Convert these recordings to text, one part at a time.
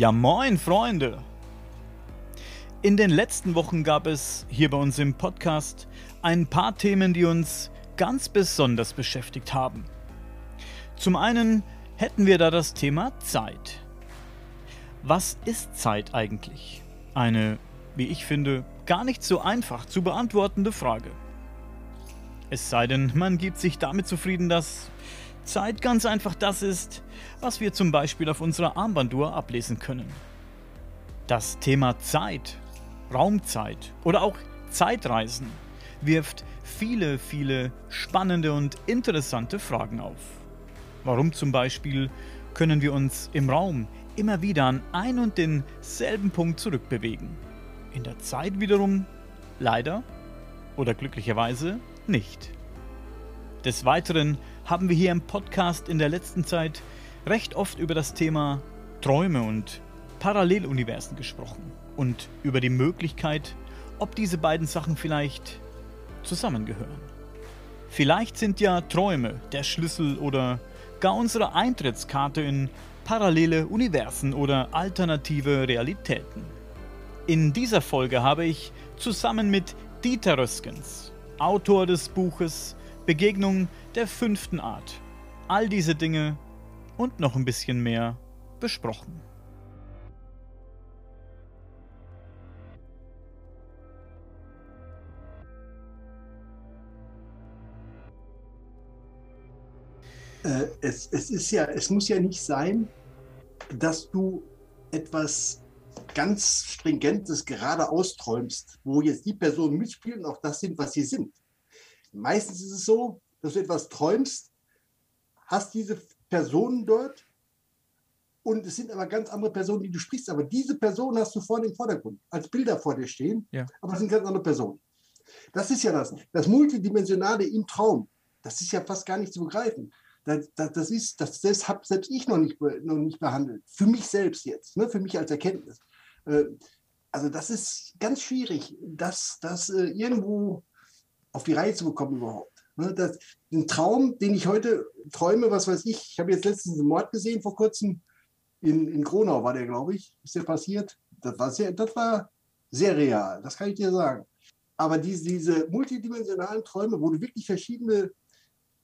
Ja moin Freunde! In den letzten Wochen gab es hier bei uns im Podcast ein paar Themen, die uns ganz besonders beschäftigt haben. Zum einen hätten wir da das Thema Zeit. Was ist Zeit eigentlich? Eine, wie ich finde, gar nicht so einfach zu beantwortende Frage. Es sei denn, man gibt sich damit zufrieden, dass Zeit ganz einfach das ist, was wir zum Beispiel auf unserer Armbanduhr ablesen können. Das Thema Zeit, Raumzeit oder auch Zeitreisen wirft viele, viele spannende und interessante Fragen auf. Warum zum Beispiel können wir uns im Raum immer wieder an ein und denselben Punkt zurückbewegen? In der Zeit wiederum leider oder glücklicherweise nicht. Des Weiteren haben wir hier im Podcast in der letzten Zeit recht oft über das Thema Träume und Paralleluniversen gesprochen und über die Möglichkeit, ob diese beiden Sachen vielleicht zusammengehören. Vielleicht sind ja Träume der Schlüssel oder gar unsere Eintrittskarte in parallele Universen oder alternative Realitäten. In dieser Folge habe ich zusammen mit Dieter Röskens, Autor des Buches Begegnung der fünften Art. All diese Dinge und noch ein bisschen mehr besprochen. Äh, es, es ist ja, es muss ja nicht sein, dass du etwas ganz Stringentes gerade austräumst, wo jetzt die Personen mitspielen und auch das sind, was sie sind. Meistens ist es so, dass du etwas träumst, hast diese Personen dort und es sind aber ganz andere Personen, die du sprichst. Aber diese Personen hast du vor dem Vordergrund, als Bilder vor dir stehen, ja. aber es sind ganz andere Personen. Das ist ja das. Das Multidimensionale im Traum, das ist ja fast gar nicht zu begreifen. Das, das, das ist, das, das habe selbst ich noch nicht, noch nicht behandelt. Für mich selbst jetzt, ne, für mich als Erkenntnis. Äh, also das ist ganz schwierig, das, das äh, irgendwo auf die Reihe zu bekommen überhaupt. Ne, das, ein Traum, den ich heute träume, was weiß ich, ich habe jetzt letztens einen Mord gesehen vor kurzem, in, in Gronau war der, glaube ich, ist der passiert. Das war, sehr, das war sehr real, das kann ich dir sagen. Aber diese, diese multidimensionalen Träume, wo du wirklich verschiedene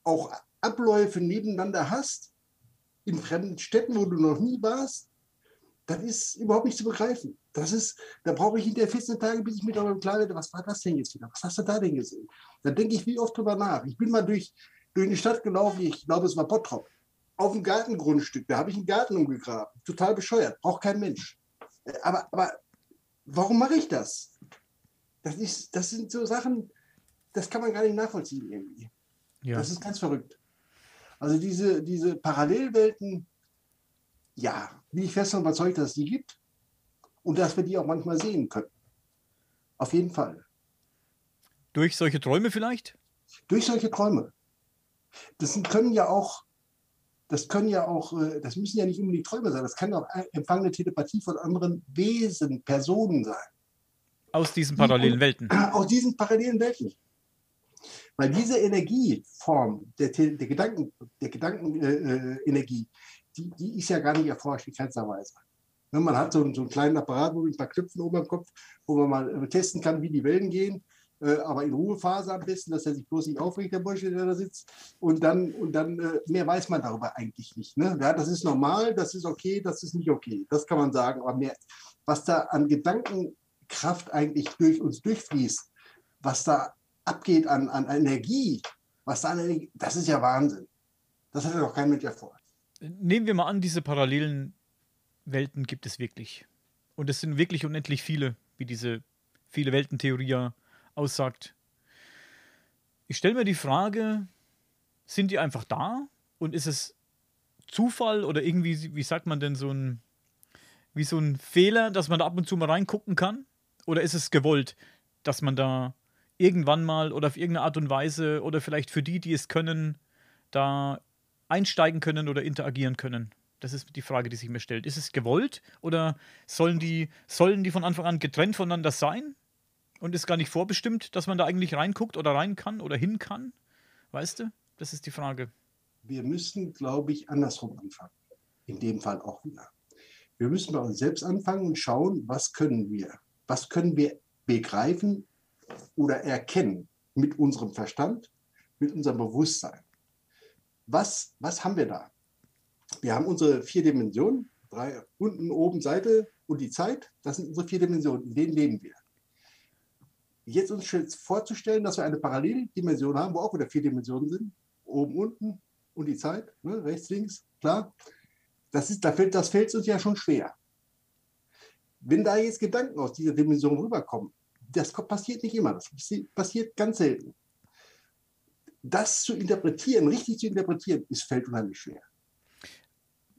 auch Abläufe nebeneinander hast, in fremden Städten, wo du noch nie warst, das ist überhaupt nicht zu begreifen. Das ist, da brauche ich hinterher 14 Tage, bis ich mir darüber klar werde, was war das denn jetzt wieder? Was hast du da denn gesehen? Da denke ich wie oft drüber nach. Ich bin mal durch, durch eine Stadt gelaufen, ich glaube, es war Bottrop, auf dem Gartengrundstück. Da habe ich einen Garten umgegraben. Total bescheuert, braucht kein Mensch. Aber, aber warum mache ich das? Das, ist, das sind so Sachen, das kann man gar nicht nachvollziehen irgendwie. Ja. Das ist ganz verrückt. Also diese, diese Parallelwelten, ja, bin ich fest davon überzeugt, dass es die gibt und dass wir die auch manchmal sehen können. Auf jeden Fall. Durch solche Träume vielleicht? Durch solche Träume. Das können ja auch, das können ja auch, äh, das müssen ja nicht unbedingt Träume sein, das kann auch empfangene Telepathie von anderen Wesen, Personen sein. Aus diesen parallelen Welten. Aus diesen parallelen Welten. Weil diese Energieform der, der Gedanken, der Gedankenenergie, äh, die, die ist ja gar nicht erforscht in keinster Weise. Ne, man hat so einen, so einen kleinen Apparat mit ein paar Knöpfen oben am Kopf, wo man mal äh, testen kann, wie die Wellen gehen. Äh, aber in Ruhephase am besten, dass er sich bloß nicht aufregt, der Bursche, der da sitzt. Und dann, und dann äh, mehr weiß man darüber eigentlich nicht. Ne? Ja, das ist normal, das ist okay, das ist nicht okay. Das kann man sagen. Aber mehr, was da an Gedankenkraft eigentlich durch uns durchfließt, was da abgeht an, an Energie, was da an Energie, das ist ja Wahnsinn. Das hat ja doch kein Mensch erforscht. Nehmen wir mal an, diese parallelen Welten gibt es wirklich. Und es sind wirklich unendlich viele, wie diese viele Weltentheorie ja aussagt. Ich stelle mir die Frage, sind die einfach da? Und ist es Zufall oder irgendwie, wie sagt man denn, so ein, wie so ein Fehler, dass man da ab und zu mal reingucken kann? Oder ist es gewollt, dass man da irgendwann mal oder auf irgendeine Art und Weise oder vielleicht für die, die es können, da einsteigen können oder interagieren können? Das ist die Frage, die sich mir stellt. Ist es gewollt oder sollen die, sollen die von Anfang an getrennt voneinander sein? Und ist gar nicht vorbestimmt, dass man da eigentlich reinguckt oder rein kann oder hin kann? Weißt du? Das ist die Frage. Wir müssen, glaube ich, andersrum anfangen. In dem Fall auch wieder. Wir müssen bei uns selbst anfangen und schauen, was können wir? Was können wir begreifen oder erkennen mit unserem Verstand, mit unserem Bewusstsein? Was, was haben wir da? Wir haben unsere vier Dimensionen, drei, unten, oben, Seite und die Zeit. Das sind unsere vier Dimensionen, in denen leben wir. Jetzt uns vorzustellen, dass wir eine Paralleldimension haben, wo auch wieder vier Dimensionen sind, oben, unten und die Zeit, ne, rechts, links, klar. Das, ist, da fällt, das fällt uns ja schon schwer. Wenn da jetzt Gedanken aus dieser Dimension rüberkommen, das passiert nicht immer, das passiert ganz selten. Das zu interpretieren, richtig zu interpretieren, ist fällt unheimlich schwer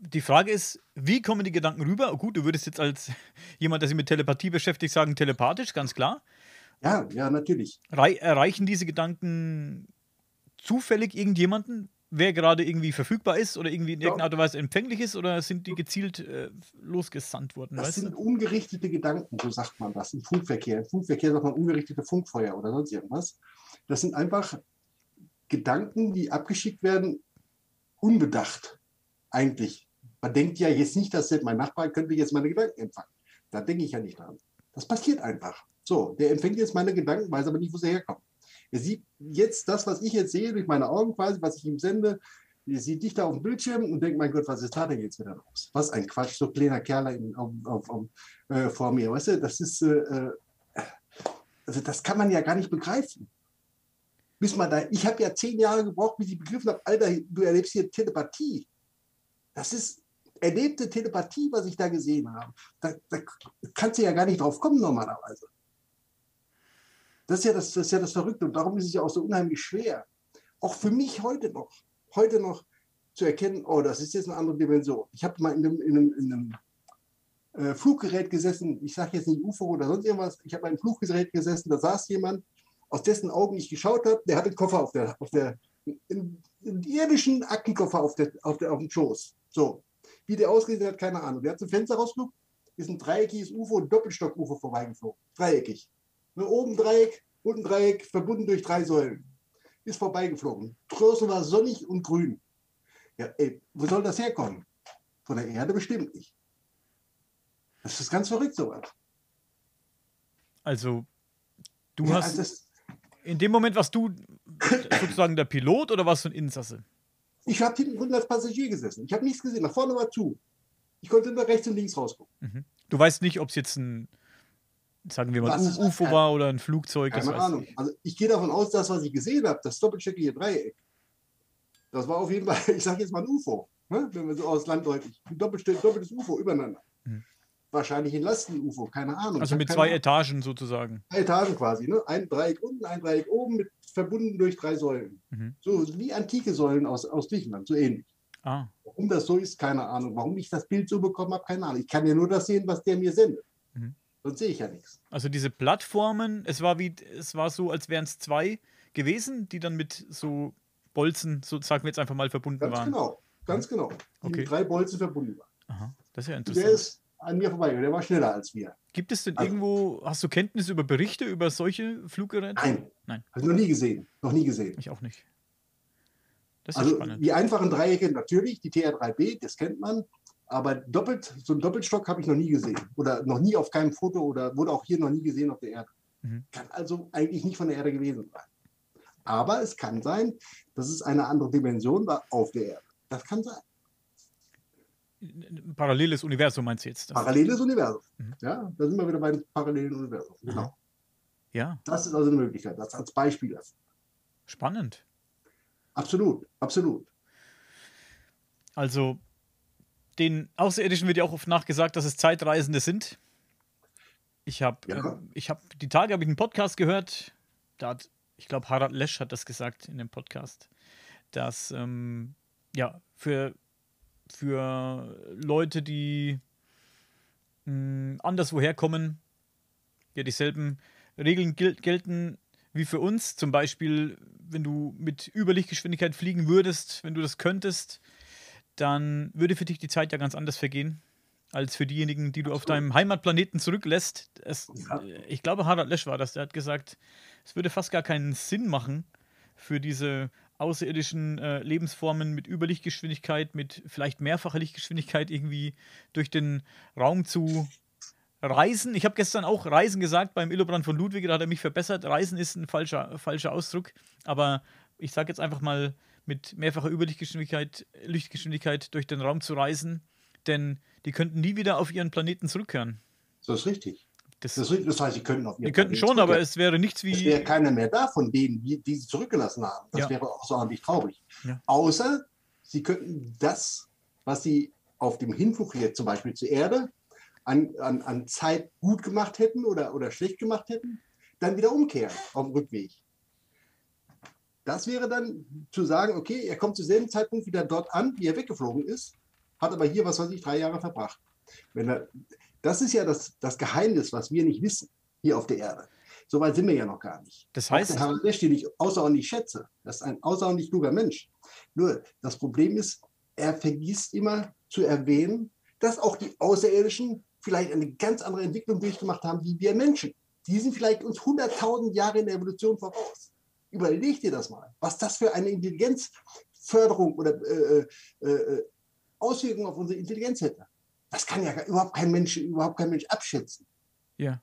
die Frage ist, wie kommen die Gedanken rüber? Gut, du würdest jetzt als jemand, der sich mit Telepathie beschäftigt, sagen, telepathisch, ganz klar. Ja, ja, natürlich. erreichen diese Gedanken zufällig irgendjemanden, wer gerade irgendwie verfügbar ist oder irgendwie in irgendeiner Art und Weise empfänglich ist oder sind die gezielt äh, losgesandt worden? Das sind du? ungerichtete Gedanken, so sagt man das im Funkverkehr. Im Funkverkehr sagt man ungerichtete Funkfeuer oder sonst irgendwas. Das sind einfach Gedanken, die abgeschickt werden, unbedacht eigentlich. Man denkt ja jetzt nicht, dass mein Nachbar könnte jetzt meine Gedanken empfangen. Da denke ich ja nicht dran. Das passiert einfach. So, der empfängt jetzt meine Gedanken, weiß aber nicht, wo sie herkommen. Er sieht jetzt das, was ich jetzt sehe, durch meine Augen quasi, was ich ihm sende. Er sieht dich da auf dem Bildschirm und denkt, mein Gott, was ist da denn jetzt wieder los? Was ein Quatsch, so kleiner Kerl in, auf, auf, äh, vor mir. Weißt du, das ist, äh, äh, also das kann man ja gar nicht begreifen. Bis man da, ich habe ja zehn Jahre gebraucht, bis ich begriffen habe, Alter, du erlebst hier Telepathie. Das ist erlebte Telepathie, was ich da gesehen habe. Da, da kannst du ja gar nicht drauf kommen normalerweise. Das ist, ja das, das ist ja das Verrückte und darum ist es ja auch so unheimlich schwer. Auch für mich heute noch, heute noch zu erkennen, oh, das ist jetzt eine andere Dimension. Ich habe mal in einem, in einem, in einem äh, Fluggerät gesessen, ich sage jetzt nicht UFO oder sonst irgendwas, ich habe in einem Fluggerät gesessen, da saß jemand, aus dessen Augen ich geschaut habe, der hatte einen Koffer auf der, auf der, einen, einen irdischen Aktenkoffer auf, der, auf, der, auf dem Schoß. So, wie der ausgesehen hat, keine Ahnung. Der hat zum Fenster rausgeguckt, ist ein dreieckiges UFO, ein Doppelstock-UFO vorbeigeflogen. Dreieckig. Ne, oben Dreieck, unten Dreieck, verbunden durch drei Säulen. Ist vorbeigeflogen. Draußen war sonnig und grün. Ja, ey, wo soll das herkommen? Von der Erde bestimmt nicht. Das ist ganz verrückt, sowas. Also, du ja, hast. Also in dem Moment warst du sozusagen der Pilot oder warst du ein Insasse? Ich habe hinten drin als Passagier gesessen. Ich habe nichts gesehen. Nach vorne war zu. Ich konnte nur rechts und links rausgucken. Mhm. Du weißt nicht, ob es jetzt ein, sagen wir mal, ein UFO war oder ein Flugzeug. Keine Ahnung. Ich. Also ich gehe davon aus, dass was ich gesehen habe, das doppelstöckige Dreieck, das war auf jeden Fall, ich sage jetzt mal ein UFO, ne? wenn wir so aus Land deutlich. Ein doppeltes UFO übereinander. Mhm. Wahrscheinlich ein Lasten-UFO, keine Ahnung. Also mit zwei. Etagen sozusagen. Zwei Etagen quasi, ne? Ein Dreieck unten, ein Dreieck oben mit verbunden durch drei Säulen. Mhm. So wie antike Säulen aus, aus Griechenland, so ähnlich. Ah. Warum das so ist, keine Ahnung. Warum ich das Bild so bekommen habe, keine Ahnung. Ich kann ja nur das sehen, was der mir sendet. Mhm. Sonst sehe ich ja nichts. Also diese Plattformen, es war wie, es war so, als wären es zwei gewesen, die dann mit so Bolzen, so sagen wir jetzt einfach mal, verbunden ganz waren. Ganz genau, ganz genau. Die okay. mit drei Bolzen verbunden waren. Aha, das ist ja interessant. Der ist an mir vorbei, der war schneller als wir. Gibt es denn also, irgendwo, hast du Kenntnis über Berichte über solche Fluggeräte? Nein. Nein. Habe ich noch nie gesehen. Noch nie gesehen. Ich auch nicht. also spannend. die einfachen Dreiecke natürlich, die TR3B, das kennt man. Aber doppelt, so einen Doppelstock habe ich noch nie gesehen. Oder noch nie auf keinem Foto oder wurde auch hier noch nie gesehen auf der Erde. Mhm. Kann also eigentlich nicht von der Erde gewesen sein. Aber es kann sein, dass es eine andere Dimension war auf der Erde. Das kann sein. Ein paralleles Universum meinst du jetzt? Paralleles Universum. Mhm. Ja, da sind wir wieder beim parallelen Universum. Genau. Ja. Das ist also eine Möglichkeit, das als Beispiel. Spannend. Absolut, absolut. Also, den Außerirdischen wird ja auch oft nachgesagt, dass es Zeitreisende sind. Ich habe ja. äh, ich die Tage habe ich einen Podcast gehört, da hat, ich glaube, Harald Lesch hat das gesagt in dem Podcast, dass ähm, ja, für für Leute, die mh, hm, anderswoher kommen, ja dieselben Regeln gel gelten wie für uns. Zum Beispiel, wenn du mit Überlichtgeschwindigkeit fliegen würdest, wenn du das könntest, dann würde für dich die Zeit ja ganz anders vergehen als für diejenigen, die du auf deinem Heimatplaneten zurücklässt. Es, ja. Ich glaube, Harald Lesch war das, der hat gesagt, es würde fast gar keinen Sinn machen, für diese außerirdischen äh, Lebensformen mit Überlichtgeschwindigkeit, mit vielleicht mehrfacher Lichtgeschwindigkeit irgendwie durch den Raum zu reisen. Ich habe gestern auch Reisen gesagt beim Illobrand von Ludwig, da hat er mich verbessert. Reisen ist ein falscher, falscher Ausdruck, aber ich sage jetzt einfach mal mit mehrfacher Überlichtgeschwindigkeit Lichtgeschwindigkeit durch den Raum zu reisen, denn die könnten nie wieder auf ihren Planeten zurückkehren. Das ist richtig. Das, Das, das heißt, sie könnten auf die könnten schon, aber es wäre nichts Es wäre wie. keiner mehr da von denen, die, die sie zurückgelassen haben. Das Ja. wäre außerordentlich traurig. Ja. Außer sie könnten das, was sie auf dem Hinflug jetzt zum Beispiel zur Erde an, an, an Zeit gut gemacht hätten oder, oder schlecht gemacht hätten, dann wieder umkehren auf dem Rückweg. Das wäre dann zu sagen, okay, er kommt zu selben Zeitpunkt wieder dort an, wie er weggeflogen ist, hat aber hier, was weiß ich, drei Jahre verbracht. Wenn er, das ist ja das, das Geheimnis, was wir nicht wissen hier auf der Erde. So weit sind wir ja noch gar nicht. Das Auch heißt, der Harald Lesch, den ich außerordentlich schätze, das ist ein außerordentlich kluger Mensch. Nur das Problem ist, er vergisst immer zu erwähnen, dass auch die Außerirdischen vielleicht eine ganz andere Entwicklung durchgemacht haben wie wir Menschen. Die sind vielleicht uns 100.000 Jahre in der Evolution voraus. Überleg dir das mal, was das für eine Intelligenzförderung oder äh, äh, äh, Auswirkungen auf unsere Intelligenz hätte. Das kann ja überhaupt kein Mensch, überhaupt kein Mensch abschätzen. ja.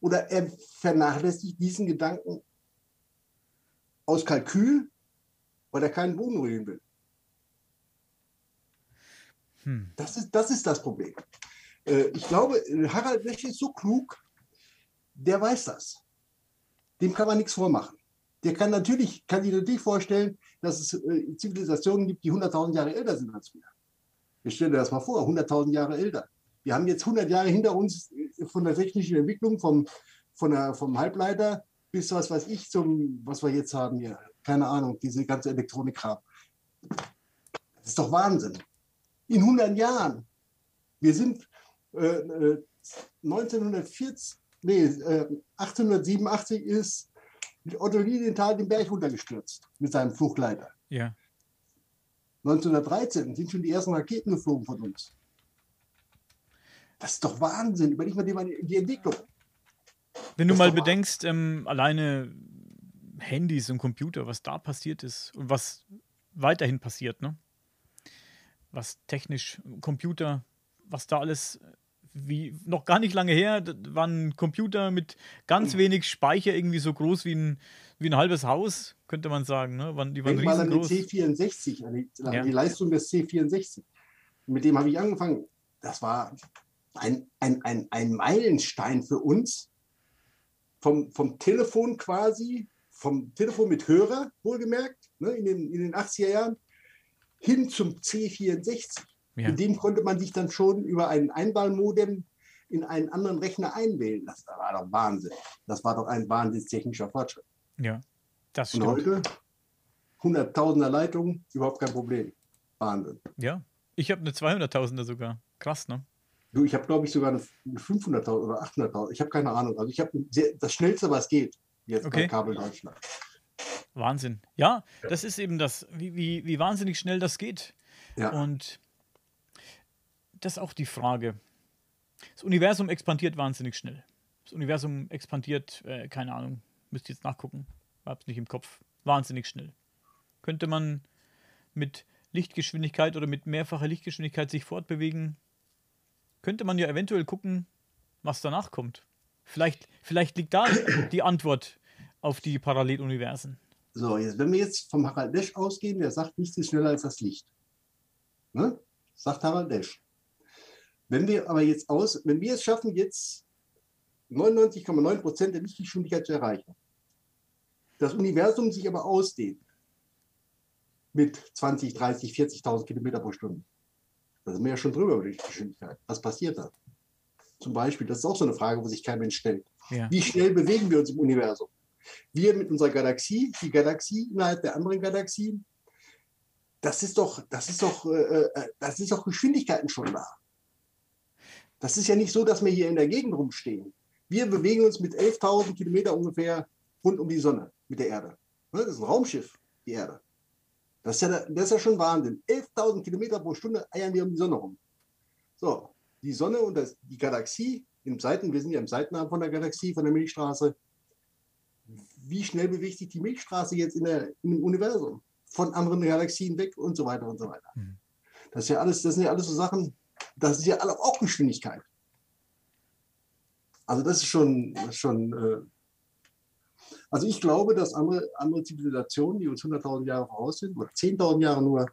Oder er vernachlässigt diesen Gedanken aus Kalkül, weil er keinen Boden rühren will. Hm. Das ist das, ist das Problem. Äh, ich glaube, Harald Lesch ist so klug, der weiß das. Dem kann man nichts vormachen. Der kann natürlich, kann sich natürlich vorstellen, dass es äh, Zivilisationen gibt, die 100.000 Jahre älter sind als wir. Ich stelle dir das mal vor, 100.000 Jahre älter. Wir haben jetzt 100 Jahre hinter uns äh, von der technischen Entwicklung, vom, von der, vom Halbleiter bis was weiß ich, zum, was wir jetzt haben hier. Keine Ahnung, diese ganze Elektronikkram. Das ist doch Wahnsinn. In 100 Jahren. Wir sind äh, äh, 1940, nee, äh, 1887 ist Otto Lilienthal den Berg runtergestürzt mit seinem Fluggleiter. Ja. 1913 sind schon die ersten Raketen geflogen von uns. Das ist doch Wahnsinn. Überleg mal die, die Entwicklung. Wenn du mal bedenkst, ähm, alleine Handys und Computer, was da passiert ist und was weiterhin passiert, ne? Was technisch, Computer, was da alles, wie noch gar nicht lange her, waren Computer mit ganz wenig Speicher irgendwie so groß wie ein, wie ein halbes Haus, könnte man sagen, ne? Die waren Denk mal an den riesengroß. C64, an die, Ja. die Leistung des C64. Mit dem habe ich angefangen. Das war ein, ein, ein, ein Meilenstein für uns. Vom, vom Telefon quasi, vom Telefon mit Hörer, wohlgemerkt, ne, in, den, in den 80er Jahren, hin zum C64. Ja. Mit dem konnte man sich dann schon über einen Einwahlmodem in einen anderen Rechner einwählen. Das war doch Wahnsinn. Das war doch ein wahnsinnstechnischer Fortschritt. Ja, das Und stimmt. heute hunderttausender Leitungen, überhaupt kein Problem. Wahnsinn. Ja, ich habe eine 200.000er sogar. Krass, ne? Du, ich habe, glaube ich, sogar eine 500.000 oder 800.000. Ich habe keine Ahnung. Also ich habe das Schnellste, was geht, jetzt Okay. bei Kabel Deutschland. Wahnsinn. Ja, das ist eben das, wie, wie, wie wahnsinnig schnell das geht. Ja. Und das ist auch die Frage. Das Universum expandiert wahnsinnig schnell. Das Universum expandiert, äh, keine Ahnung, müsst ihr jetzt nachgucken, hab's nicht im Kopf, wahnsinnig schnell. Könnte man mit Lichtgeschwindigkeit oder mit mehrfacher Lichtgeschwindigkeit sich fortbewegen, könnte man ja eventuell gucken, was danach kommt. Vielleicht, vielleicht liegt da die Antwort auf die Paralleluniversen. So, jetzt, wenn wir jetzt vom Harald Lesch ausgehen, der sagt, nichts ist schneller als das Licht. Ne? Sagt Harald Lesch. Wenn wir aber jetzt aus, wenn wir es schaffen, jetzt 99,9 Prozent der Lichtgeschwindigkeit zu erreichen, das Universum sich aber ausdehnt mit 20, 30, 40.000 Kilometer pro Stunde, da sind wir ja schon drüber über die Geschwindigkeit. Was passiert da? Zum Beispiel, das ist auch so eine Frage, wo sich kein Mensch stellt. Ja. Wie schnell bewegen wir uns im Universum? Wir mit unserer Galaxie, die Galaxie innerhalb der anderen Galaxien, das ist doch, das ist doch, äh, äh, das ist doch Geschwindigkeiten schon da. Das ist ja nicht so, dass wir hier in der Gegend rumstehen. Wir bewegen uns mit 11.000 Kilometer ungefähr rund um die Sonne mit der Erde. Ne, Das ist ein Raumschiff, die Erde. Das ist ja, das ist ja schon Wahnsinn. 11.000 Kilometer pro Stunde eiern wir um die Sonne rum. So, die Sonne und das, die Galaxie im Seiten, wir sind ja im Seitenarm von der Galaxie, von der Milchstraße. Wie schnell bewegt sich die Milchstraße jetzt in der, im Universum? von anderen Galaxien weg und so weiter und so weiter. Mhm. Das, ist ja alles, das sind ja alles so Sachen, das ist ja auch Geschwindigkeit. Also das ist schon, schon äh, also ich glaube, dass andere, andere Zivilisationen, die uns 100.000 Jahre voraus sind, oder 10.000 Jahre nur,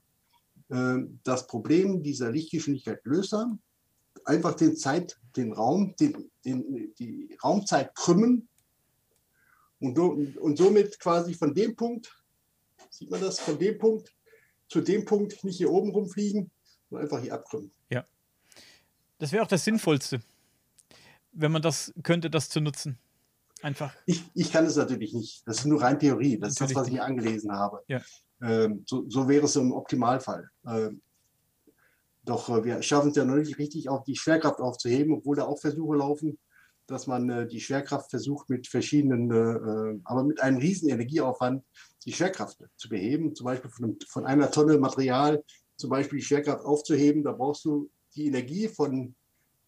äh, das Problem dieser Lichtgeschwindigkeit gelöst haben. Einfach den Zeit, den Raum, den, den, die Raumzeit krümmen und, und somit quasi von dem Punkt, sieht man das, von dem Punkt zu dem Punkt nicht hier oben rumfliegen, sondern einfach hier abkrümmen. Ja. Das wäre auch das Sinnvollste, wenn man das könnte, das zu nutzen. Einfach. Ich, ich kann es natürlich nicht. Das ist nur rein Theorie. Das natürlich ist das, was ich mir angelesen habe. Ja. Ähm, so, so, wäre es im Optimalfall. Ähm, doch äh, wir schaffen es ja noch nicht richtig, auch die Schwerkraft aufzuheben, obwohl da auch Versuche laufen, dass man äh, die Schwerkraft versucht mit verschiedenen, äh, äh aber mit einem riesen Energieaufwand die Schwerkraft zu beheben. Zum Beispiel von, von einer Tonne Material, zum Beispiel die Schwerkraft aufzuheben. Da brauchst du die Energie von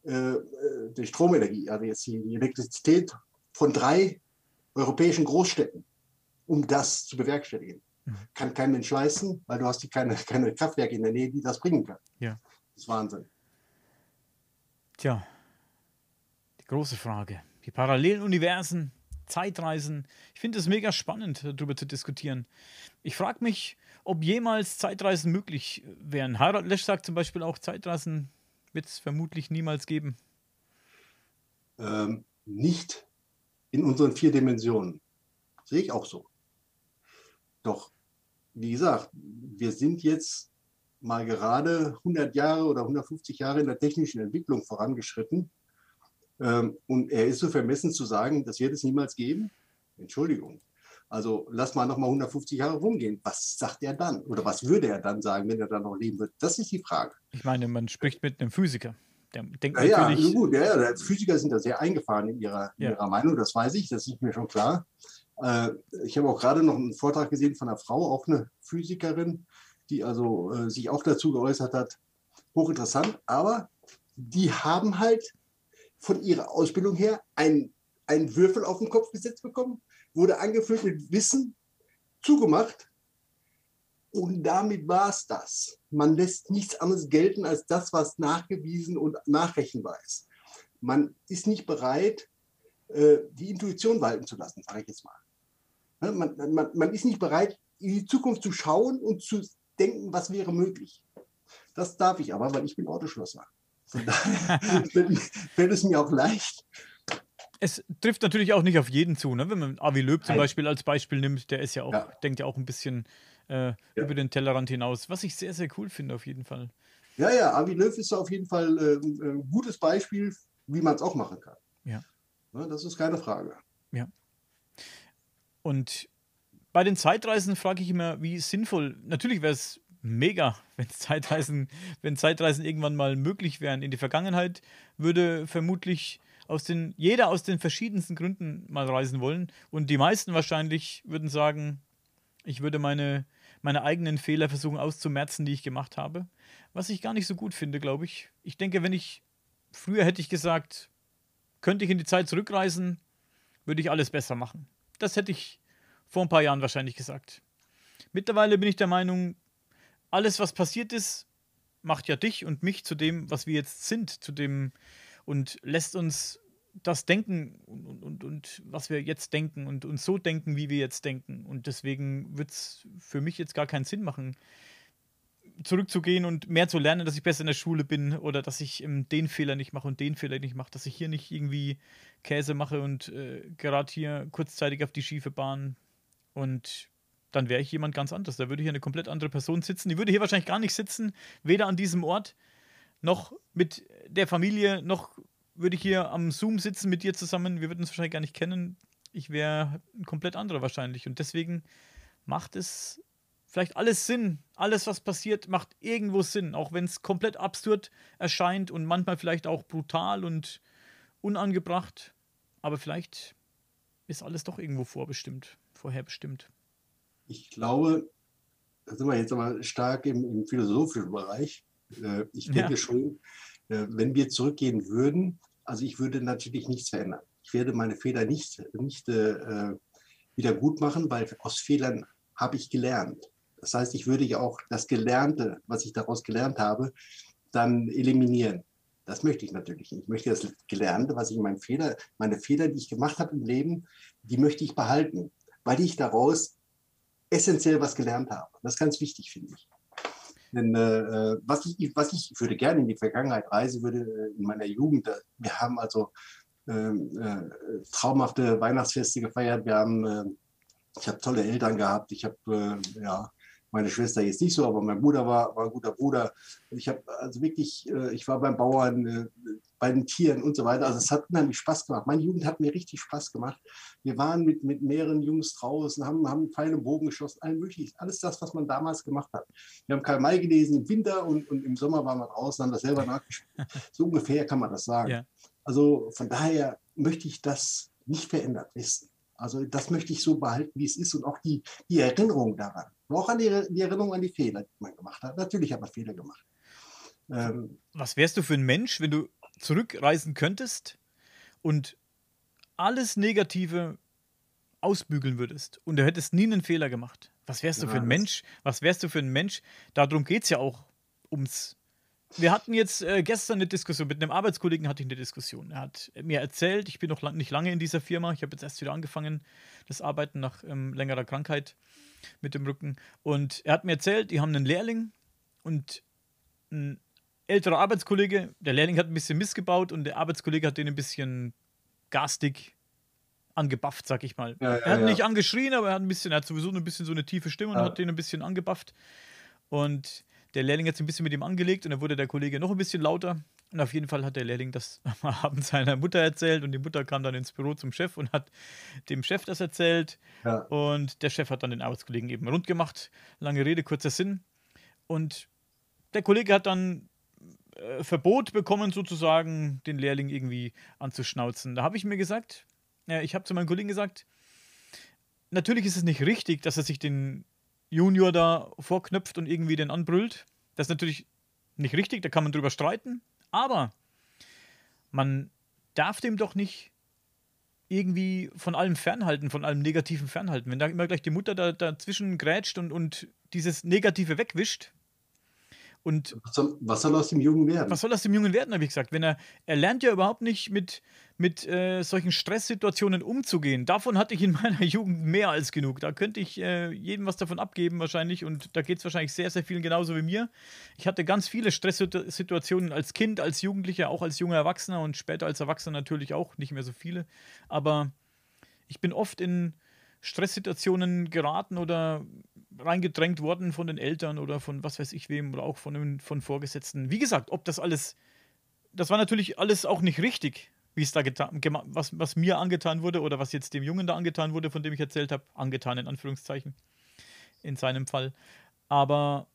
äh, äh der Stromenergie, also jetzt die Elektrizität von drei europäischen Großstädten, um das zu bewerkstelligen. Mhm. Kann kein Mensch leisten, weil du hast die keine, keine Kraftwerke in der Nähe, die das bringen können. Ja. Das ist Wahnsinn. Tja, die große Frage. Die parallelen Universen, Zeitreisen. Ich finde es mega spannend, darüber zu diskutieren. Ich frage mich, ob jemals Zeitreisen möglich wären. Harald Lesch sagt zum Beispiel auch, Zeitreisen wird es vermutlich niemals geben. Ähm, nicht in unseren vier Dimensionen. Sehe ich auch so. Doch, wie gesagt, wir sind jetzt mal gerade 100 Jahre oder 150 Jahre in der technischen Entwicklung vorangeschritten. Ähm, und er ist so vermessen zu sagen, das wird es niemals geben. Entschuldigung. Also lass mal noch mal 150 Jahre rumgehen. Was sagt er dann? Oder was würde er dann sagen, wenn er dann noch leben würde? Das ist die Frage. Ich meine, man spricht mit einem Physiker. Der denkt ja, natürlich. Ja, gut, ja, ja, Physiker sind da sehr eingefahren in ihrer, in ja. ihrer Meinung, das weiß ich, das ist mir schon klar. Äh, ich habe auch gerade noch einen Vortrag gesehen von einer Frau, auch eine Physikerin, die also äh, sich auch dazu geäußert hat. Hochinteressant, aber die haben halt von ihrer Ausbildung her einen, einen Würfel auf den Kopf gesetzt bekommen, wurde angefüllt mit Wissen, zugemacht und damit war es das. Man lässt nichts anderes gelten als das, was nachgewiesen und nachrechenbar ist. Man ist nicht bereit, äh, die Intuition walten zu lassen, sage ich jetzt mal. Ne, man, man, man ist nicht bereit, in die Zukunft zu schauen und zu denken, was wäre möglich. Das darf ich aber, weil ich bin Autoschlosser. Von daher fällt es mir auch leicht. Es trifft natürlich auch nicht auf jeden zu. Ne? Wenn man Avi Löb zum. Beispiel als Beispiel nimmt, der ist ja auch, ja. denkt ja auch ein bisschen äh, ja. über den Tellerrand hinaus, was ich sehr, sehr cool finde auf jeden Fall. Ja, ja, Avi Löw ist auf jeden Fall äh, ein gutes Beispiel, wie man es auch machen kann. Ja. ja. Das ist keine Frage. Ja. Und bei den Zeitreisen frage ich immer, wie sinnvoll, natürlich wäre es mega, wenn Zeitreisen, wenn Zeitreisen irgendwann mal möglich wären. In die Vergangenheit würde vermutlich aus den, jeder aus den verschiedensten Gründen mal reisen wollen. Und die meisten wahrscheinlich würden sagen, ich würde meine, meine eigenen Fehler versuchen auszumerzen, die ich gemacht habe. Was ich gar nicht so gut finde, glaube ich. Ich denke, wenn ich früher hätte ich gesagt, könnte ich in die Zeit zurückreisen, würde ich alles besser machen. Das hätte ich vor ein paar Jahren wahrscheinlich gesagt. Mittlerweile bin ich der Meinung, alles, was passiert ist, macht ja dich und mich zu dem, was wir jetzt sind, zu dem und lässt uns das Denken und, und, und was wir jetzt denken und uns so denken, wie wir jetzt denken. Und deswegen wird es für mich jetzt gar keinen Sinn machen, zurückzugehen und mehr zu lernen, dass ich besser in der Schule bin oder dass ich ähm, den Fehler nicht mache und den Fehler nicht mache, dass ich hier nicht irgendwie Käse mache und äh, gerade hier kurzzeitig auf die schiefe Bahn und dann wäre ich jemand ganz anderes. Da würde hier eine komplett andere Person sitzen. Die würde hier wahrscheinlich gar nicht sitzen, weder an diesem Ort noch mit der Familie, noch würde ich hier am Zoom sitzen mit dir zusammen. Wir würden uns wahrscheinlich gar nicht kennen. Ich wäre ein komplett anderer wahrscheinlich. Und deswegen macht es vielleicht alles Sinn. Alles, was passiert, macht irgendwo Sinn. Auch wenn es komplett absurd erscheint und manchmal vielleicht auch brutal und unangebracht. Aber vielleicht ist alles doch irgendwo vorbestimmt, vorherbestimmt. Ich glaube, da sind wir jetzt aber stark im, im philosophischen Bereich. Äh, ich denke ja. schon, wenn wir zurückgehen würden, also ich würde natürlich nichts verändern. Ich werde meine Fehler nicht, nicht äh, wieder gut machen, weil aus Fehlern habe ich gelernt. Das heißt, ich würde ja auch das Gelernte, was ich daraus gelernt habe, dann eliminieren. Das möchte ich natürlich nicht. Ich möchte das Gelernte, was ich in meinen Fehler, meine Fehler, die ich gemacht habe im Leben, die möchte ich behalten, weil ich daraus essentiell was gelernt habe. Das ist ganz wichtig, finde ich. Denn äh, was, ich, was ich würde gerne in die Vergangenheit reisen würde, äh, in meiner Jugend, äh, wir haben also ähm, äh, traumhafte Weihnachtsfeste gefeiert, wir haben, äh, ich habe tolle Eltern gehabt, ich habe ja, meine Schwester jetzt nicht so, aber mein Bruder war, war ein guter Bruder. Ich habe also wirklich, äh, ich war beim Bauern, äh, bei den Tieren und so weiter. Also es hat unheimlich Spaß gemacht. Meine Jugend hat mir richtig Spaß gemacht. Wir waren mit, mit mehreren Jungs draußen, haben, haben Pfeil und Bogen geschossen, allen möglichen. Alles das, was man damals gemacht hat. Wir haben Karl May gelesen im Winter und, und im Sommer waren wir draußen, haben das selber nachgespielt. So ungefähr kann man das sagen. Ja. Also von daher möchte ich das nicht verändert wissen. Also das möchte ich so behalten, wie es ist und auch die, die Erinnerung daran. Auch an die, die Erinnerung an die Fehler, die man gemacht hat. Natürlich hat man Fehler gemacht. Ähm, Was wärst du für ein Mensch, wenn du zurückreisen könntest und alles Negative ausbügeln würdest und du hättest nie einen Fehler gemacht? Was wärst du ja, für ein Mensch? Was wärst du für ein Mensch? Darum geht es ja auch ums wir hatten jetzt äh, gestern eine Diskussion, mit einem Arbeitskollegen hatte ich eine Diskussion. Er hat mir erzählt, ich bin noch lang, nicht lange in dieser Firma, ich habe jetzt erst wieder angefangen, das Arbeiten nach ähm, längerer Krankheit mit dem Rücken. Und er hat mir erzählt, die haben einen Lehrling und ein älterer Arbeitskollege, der Lehrling hat ein bisschen missgebaut und der Arbeitskollege hat den ein bisschen garstig angebufft, sag ich mal. Ja, ja, er hat ja. nicht angeschrien, aber er hat ein bisschen, er hat sowieso ein bisschen so eine tiefe Stimme und hat den ein bisschen angebufft. Und der Lehrling hat sich ein bisschen mit ihm angelegt und dann wurde der Kollege noch ein bisschen lauter. Und auf jeden Fall hat der Lehrling das am Abend seiner Mutter erzählt und die Mutter kam dann ins Büro zum Chef und hat dem Chef das erzählt. Ja. Und der Chef hat dann den Arbeitskollegen eben rund gemacht. Lange Rede, kurzer Sinn. Und der Kollege hat dann äh, Verbot bekommen, sozusagen den Lehrling irgendwie anzuschnauzen. Da habe ich mir gesagt, äh, ich habe zu meinem Kollegen gesagt, natürlich ist es nicht richtig, dass er sich den Junior da vorknöpft und irgendwie den anbrüllt. Das ist natürlich nicht richtig, da kann man drüber streiten. Aber man darf dem doch nicht irgendwie von allem fernhalten, von allem Negativen fernhalten. Wenn da immer gleich die Mutter da, dazwischen grätscht und, und dieses Negative wegwischt, und was soll, was soll, aus dem Jungen werden? Was soll aus dem Jungen werden, habe ich gesagt. Wenn er, er lernt ja überhaupt nicht mit, mit äh, solchen Stresssituationen umzugehen. Davon hatte ich in meiner Jugend mehr als genug. Da könnte ich äh, jedem was davon abgeben wahrscheinlich und da geht es wahrscheinlich sehr, sehr vielen genauso wie mir. Ich hatte ganz viele Stresssituationen als Kind, als Jugendlicher, auch als junger Erwachsener und später als Erwachsener natürlich auch, nicht mehr so viele. Aber ich bin oft in Stresssituationen geraten oder reingedrängt worden von den Eltern oder von was weiß ich wem oder auch von, von Vorgesetzten. Wie gesagt, ob das alles, das war natürlich alles auch nicht richtig, wie es da getan, was, was mir angetan wurde oder was jetzt dem Jungen da angetan wurde, von dem ich erzählt habe, angetan in Anführungszeichen, in seinem Fall. Aber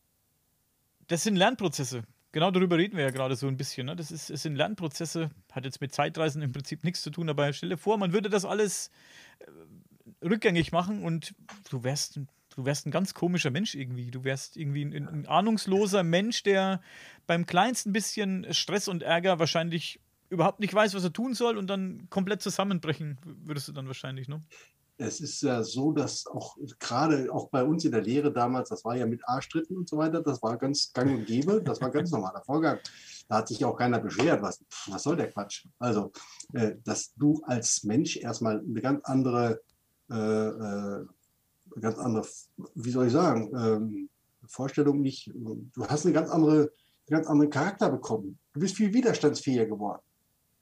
das sind Lernprozesse. Genau darüber reden wir ja gerade so ein bisschen. Ne? Das, ist, das sind Lernprozesse, hat jetzt mit Zeitreisen im Prinzip nichts zu tun, aber stell dir vor, man würde das alles äh, rückgängig machen und du wärst du wärst ein ganz komischer Mensch irgendwie. Du wärst irgendwie ein, ein, ahnungsloser Mensch, der beim kleinsten bisschen Stress und Ärger wahrscheinlich überhaupt nicht weiß, was er tun soll und dann komplett zusammenbrechen würdest du dann wahrscheinlich, ne? Es ist ja so, dass auch gerade auch bei uns in der Lehre damals, das war ja mit A-Stritten und so weiter, das war ganz gang und gäbe, das war ganz normaler Vorgang. Da hat sich auch keiner beschwert, was, was soll der Quatsch? Also, äh, dass du als Mensch erstmal eine ganz andere äh, äh, ganz andere, wie soll ich sagen, ähm, Vorstellung nicht. Du hast eine ganz andere, einen ganz anderen Charakter bekommen. Du bist viel widerstandsfähiger geworden.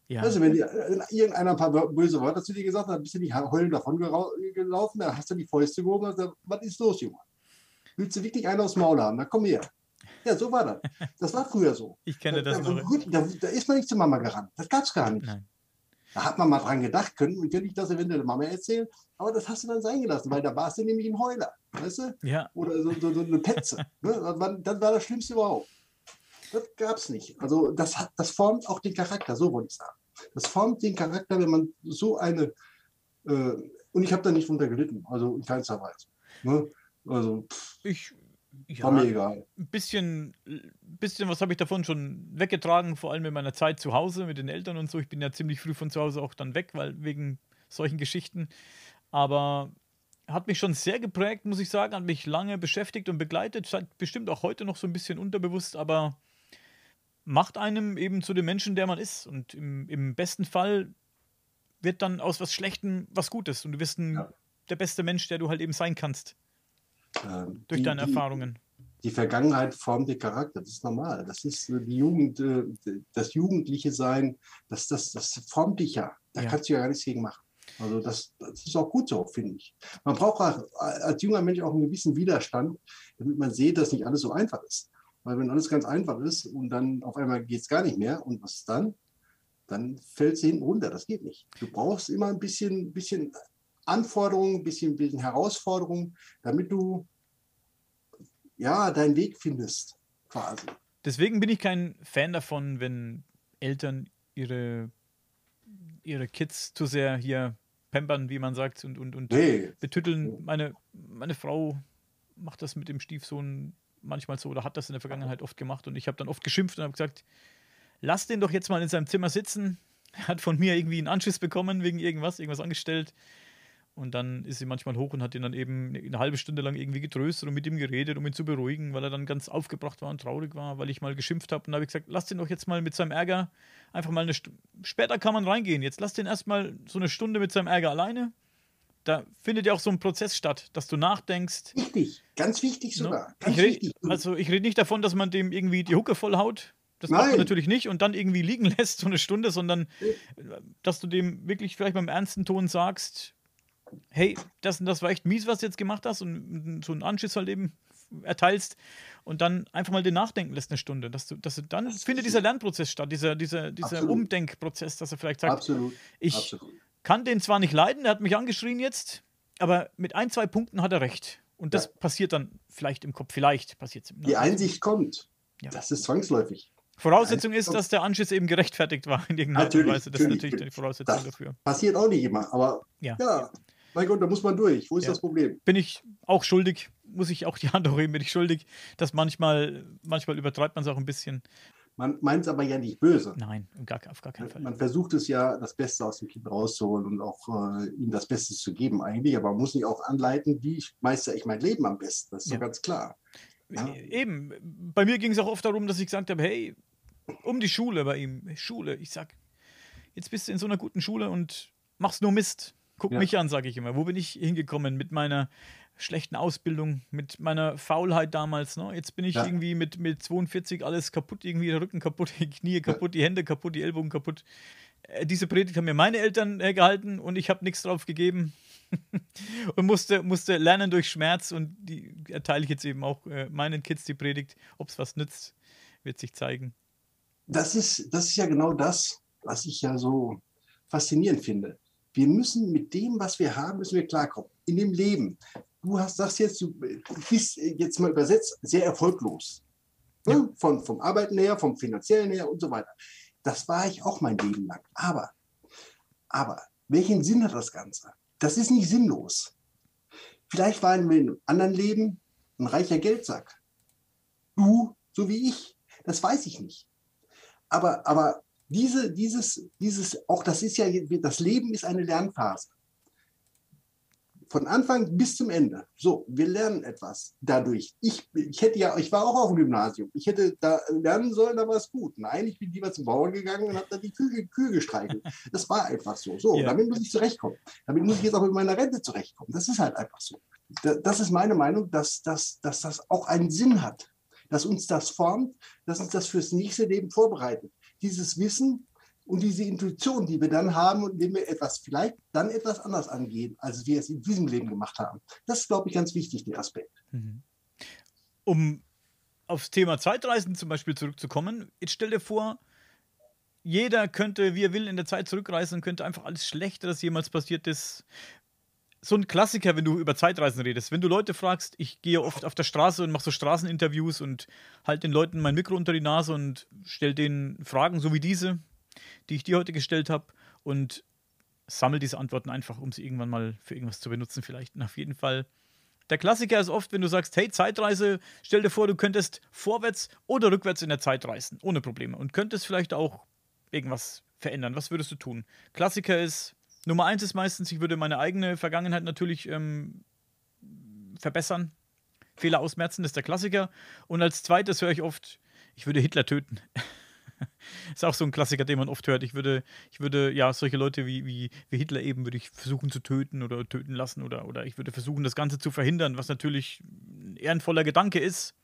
Ja. Also wenn, die, wenn irgendeiner ein paar böse Worte zu dir gesagt hat, bist du nicht heulend davon gelaufen, da hast du die Fäuste gehoben und gesagt, was ist los, Junge? Willst du wirklich einen aufs Maul haben? Na komm her. Ja, so war das. Das war früher so. Ich kenne das da, noch. Da, da, ist man nicht zur Mama gerannt. Das gab es gar nicht. Nein. Da hat man mal dran gedacht, können, könnte ich das eventuell der Mama erzählen, aber das hast du dann sein gelassen, weil da warst du nämlich ein Heuler, weißt du? Ja. Oder so, so, so eine Petze. ne? das, war, das war das Schlimmste überhaupt. Das gab es nicht. Also das, hat, das formt auch den Charakter, so wollte ich sagen. Das formt den Charakter, wenn man so eine, äh, und ich habe da nicht drunter gelitten, also in keinster Weise. Ne? Also, pff. ich, ja, War mir egal. Ein bisschen, bisschen was habe ich davon schon weggetragen, vor allem in meiner Zeit zu Hause mit den Eltern und so. Ich bin ja ziemlich früh von zu Hause auch dann weg, weil wegen solchen Geschichten. Aber hat mich schon sehr geprägt, muss ich sagen, hat mich lange beschäftigt und begleitet, bestimmt auch heute noch so ein bisschen unterbewusst, aber macht einem eben zu dem Menschen, der man ist. Und im, im besten Fall wird dann aus was Schlechtem was Gutes und du wirst ein, ja. der beste Mensch, der du halt eben sein kannst. Ähm, durch die, deine Erfahrungen. Die, die Vergangenheit formt den Charakter, das ist normal. Das ist äh, die Jugend, äh, das Jugendliche Sein, das, das, das formt dich ja. Da ja. kannst du ja gar nichts gegen machen. Also das, das ist auch gut so, finde ich. Man braucht als junger Mensch auch einen gewissen Widerstand, damit man sieht, dass nicht alles so einfach ist. Weil wenn alles ganz einfach ist und dann auf einmal geht es gar nicht mehr und was dann? Dann fällt sie hinten runter. Das geht nicht. Du brauchst immer ein bisschen, bisschen Anforderungen, ein bisschen, bisschen Herausforderungen, damit du ja deinen Weg findest, quasi. Deswegen bin ich kein Fan davon, wenn Eltern ihre, ihre Kids zu sehr hier pampern, wie man sagt, und, und, und nee. betütteln. Meine, meine Frau macht das mit dem Stiefsohn manchmal so oder hat das in der Vergangenheit oft gemacht und ich habe dann oft geschimpft und habe gesagt, lass den doch jetzt mal in seinem Zimmer sitzen. Er hat von mir irgendwie einen Anschiss bekommen wegen irgendwas, irgendwas angestellt. Und dann ist sie manchmal hoch und hat ihn dann eben eine halbe Stunde lang irgendwie getröstet und mit ihm geredet, um ihn zu beruhigen, weil er dann ganz aufgebracht war und traurig war, weil ich mal geschimpft habe. Und da habe ich gesagt, lass den doch jetzt mal mit seinem Ärger einfach mal eine Stunde. Später kann man reingehen. Jetzt lass den erstmal so eine Stunde mit seinem Ärger alleine da findet ja auch so ein Prozess statt, dass du nachdenkst. Wichtig, ganz wichtig sogar. Ganz ich red, wichtig. Also ich rede nicht davon, dass man dem irgendwie die Hucke vollhaut. Das Nein. macht man natürlich nicht und dann irgendwie liegen lässt so eine Stunde, sondern dass du dem wirklich vielleicht beim ernsten Ton sagst, hey, das, das war echt mies, was du jetzt gemacht hast und so einen Anschiss halt eben erteilst und dann einfach mal den nachdenken lässt eine Stunde. Dass du, dass du dann das findet dieser Lernprozess statt, dieser, dieser, dieser Umdenkprozess, dass er vielleicht sagt, Absolut. ich, Absolut kann den zwar nicht leiden, er hat mich angeschrien jetzt, aber mit ein, zwei Punkten hat er recht. Und das ja. passiert dann vielleicht im Kopf, vielleicht passiert es. Die Einsicht kommt. Ja. Das ist zwangsläufig. Voraussetzung ist, dass der Anschiss eben gerechtfertigt war in irgendeiner Art und Weise. Das ist natürlich die Voraussetzung das dafür. Passiert auch nicht immer, aber ja. ja. Mein Gott, da muss man durch. Wo ist ja. das Problem? Bin ich auch schuldig, muss ich auch die Hand hochheben, bin ich schuldig, dass manchmal, manchmal übertreibt man es auch ein bisschen. Man meint es aber ja nicht böse. Nein, gar, auf gar keinen Fall. Man versucht es ja, das Beste aus dem Kind rauszuholen und auch äh, ihm das Beste zu geben eigentlich. Aber man muss nicht auch anleiten, wie ich meistere ich mein Leben am besten. Das ist ja. so ganz klar. Ja. E, eben, bei mir ging es auch oft darum, dass ich gesagt habe, hey, um die Schule bei ihm, Schule. Ich sag, jetzt bist du in so einer guten Schule und machst nur Mist. Guck ja. mich an, sage ich immer. Wo bin ich hingekommen mit meiner schlechten Ausbildung, mit meiner Faulheit damals. Ne? Jetzt bin ich ja. irgendwie mit, mit 42 alles kaputt, irgendwie der Rücken kaputt, die Knie kaputt, die Hände kaputt, die Ellbogen kaputt. Äh, diese Predigt haben mir meine Eltern äh, gehalten und ich habe nichts drauf gegeben. und musste, musste lernen durch Schmerz und die erteile ich jetzt eben auch äh, meinen Kids die Predigt. Ob es was nützt, wird sich zeigen. Das ist, das ist ja genau das, was ich ja so faszinierend finde. Wir müssen mit dem, was wir haben, müssen wir klarkommen. In dem Leben du hast, sagst jetzt, du bist jetzt mal übersetzt sehr erfolglos. Ne? Ja. Von, vom Arbeiten her, vom finanziellen her und so weiter. Das war ich auch mein Leben lang. Aber, aber, welchen Sinn hat das Ganze? Das ist nicht sinnlos. Vielleicht wir in einem anderen Leben ein reicher Geldsack. Du, so wie ich. Das weiß ich nicht. Aber, aber diese, dieses, dieses, auch das ist ja, das Leben ist eine Lernphase von Anfang bis zum Ende. So, wir lernen etwas dadurch. Ich, ich hätte ja, ich war auch auf dem Gymnasium. Ich hätte da lernen sollen, da war es gut. Nein, ich bin lieber zum Bauern gegangen und habe da die Kühe, Kühe gestreichelt. Das war einfach so. So, ja. damit muss ich zurechtkommen. Damit muss ich jetzt auch mit meiner Rente zurechtkommen. Das ist halt einfach so. Das ist meine Meinung, dass, dass, dass das auch einen Sinn hat. Dass uns das formt, dass uns das fürs nächste Leben vorbereitet. Dieses Wissen, und diese Intuition, die wir dann haben indem wir etwas vielleicht dann etwas anders angehen, als wir es in diesem Leben gemacht haben. Das ist, glaube ich, ganz wichtig, der Aspekt. Mhm. Um aufs Thema Zeitreisen zum Beispiel zurückzukommen, jetzt stell dir vor, jeder könnte, wie er will, in der Zeit zurückreisen und könnte einfach alles Schlechte, das jemals passiert ist. So ein Klassiker, wenn du über Zeitreisen redest. Wenn du Leute fragst, ich gehe oft auf der Straße und mache so Straßeninterviews und halte den Leuten mein Mikro unter die Nase und stelle denen Fragen so wie diese die ich dir heute gestellt habe und sammle diese Antworten einfach, um sie irgendwann mal für irgendwas zu benutzen, vielleicht. Auf jeden Fall. Der Klassiker ist oft, wenn du sagst, hey, Zeitreise, stell dir vor, du könntest vorwärts oder rückwärts in der Zeit reisen, ohne Probleme. Und könntest vielleicht auch irgendwas verändern. Was würdest du tun? Klassiker ist, Nummer eins ist meistens, ich würde meine eigene Vergangenheit natürlich ähm, verbessern. Fehler ausmerzen, das ist der Klassiker. Und als zweites höre ich oft, ich würde Hitler töten. ist auch so ein Klassiker, den man oft hört. Ich würde, ich würde, ja, solche Leute wie, wie, wie Hitler eben würde ich versuchen zu töten oder töten lassen oder, oder ich würde versuchen, das Ganze zu verhindern, was natürlich ein ehrenvoller Gedanke ist.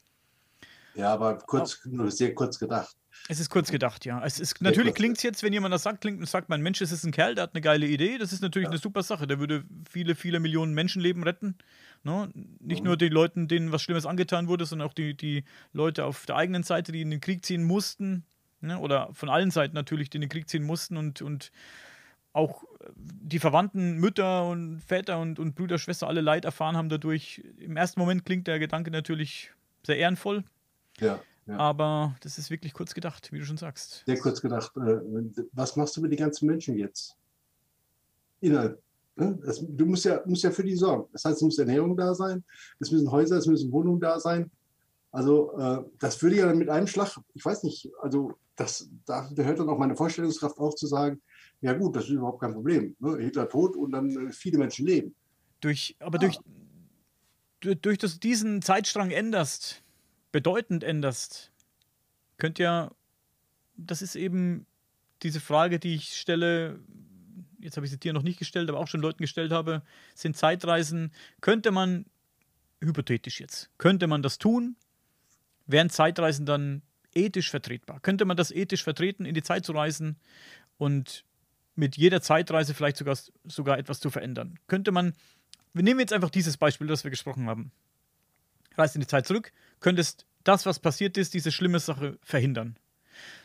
Ja, aber kurz, nur sehr kurz gedacht. Es ist kurz gedacht, ja. Es ist, natürlich klingt es jetzt, wenn jemand das sagt, klingt, sagt man, Mensch, es ist ein Kerl, der hat eine geile Idee. Das ist natürlich ja. eine super Sache. Der würde viele, viele Millionen Menschenleben retten. Ne? Nicht mhm. nur die Leuten, denen was Schlimmes angetan wurde, sondern auch die, die Leute auf der eigenen Seite, die in den Krieg ziehen mussten. Ne? Oder von allen Seiten natürlich, die in den Krieg ziehen mussten und, und auch die Verwandten, Mütter und Väter und, und Brüder, Schwester alle Leid erfahren haben dadurch. Im ersten Moment klingt der Gedanke natürlich sehr ehrenvoll. Ja. Ja. Aber das ist wirklich kurz gedacht, wie du schon sagst. Sehr kurz gedacht. Äh, was machst du mit den ganzen Menschen jetzt? Innerhalb. Ne? Du musst ja, musst ja für die sorgen. Das heißt, es muss Ernährung da sein, es müssen Häuser, es müssen Wohnungen da sein. Also äh, das würde ja dann mit einem Schlag, ich weiß nicht, also das, da, hört dann auch meine Vorstellungskraft auf zu sagen, ja gut, das ist überhaupt kein Problem. Ne? Hitler tot und dann äh, viele Menschen leben. Durch, aber ja. durch, durch das, diesen Zeitstrang änderst, bedeutend änderst, könnt ja, das ist eben diese Frage, die ich stelle, jetzt habe ich sie dir noch nicht gestellt, aber auch schon Leuten gestellt habe, sind Zeitreisen, könnte man, hypothetisch jetzt, könnte man das tun? Wären Zeitreisen dann ethisch vertretbar? Könnte man das ethisch vertreten, in die Zeit zu reisen und mit jeder Zeitreise vielleicht sogar, sogar etwas zu verändern? Könnte man, wir nehmen jetzt einfach dieses Beispiel, das wir gesprochen haben. Reist in die Zeit zurück, könntest das, was passiert ist, diese schlimme Sache verhindern.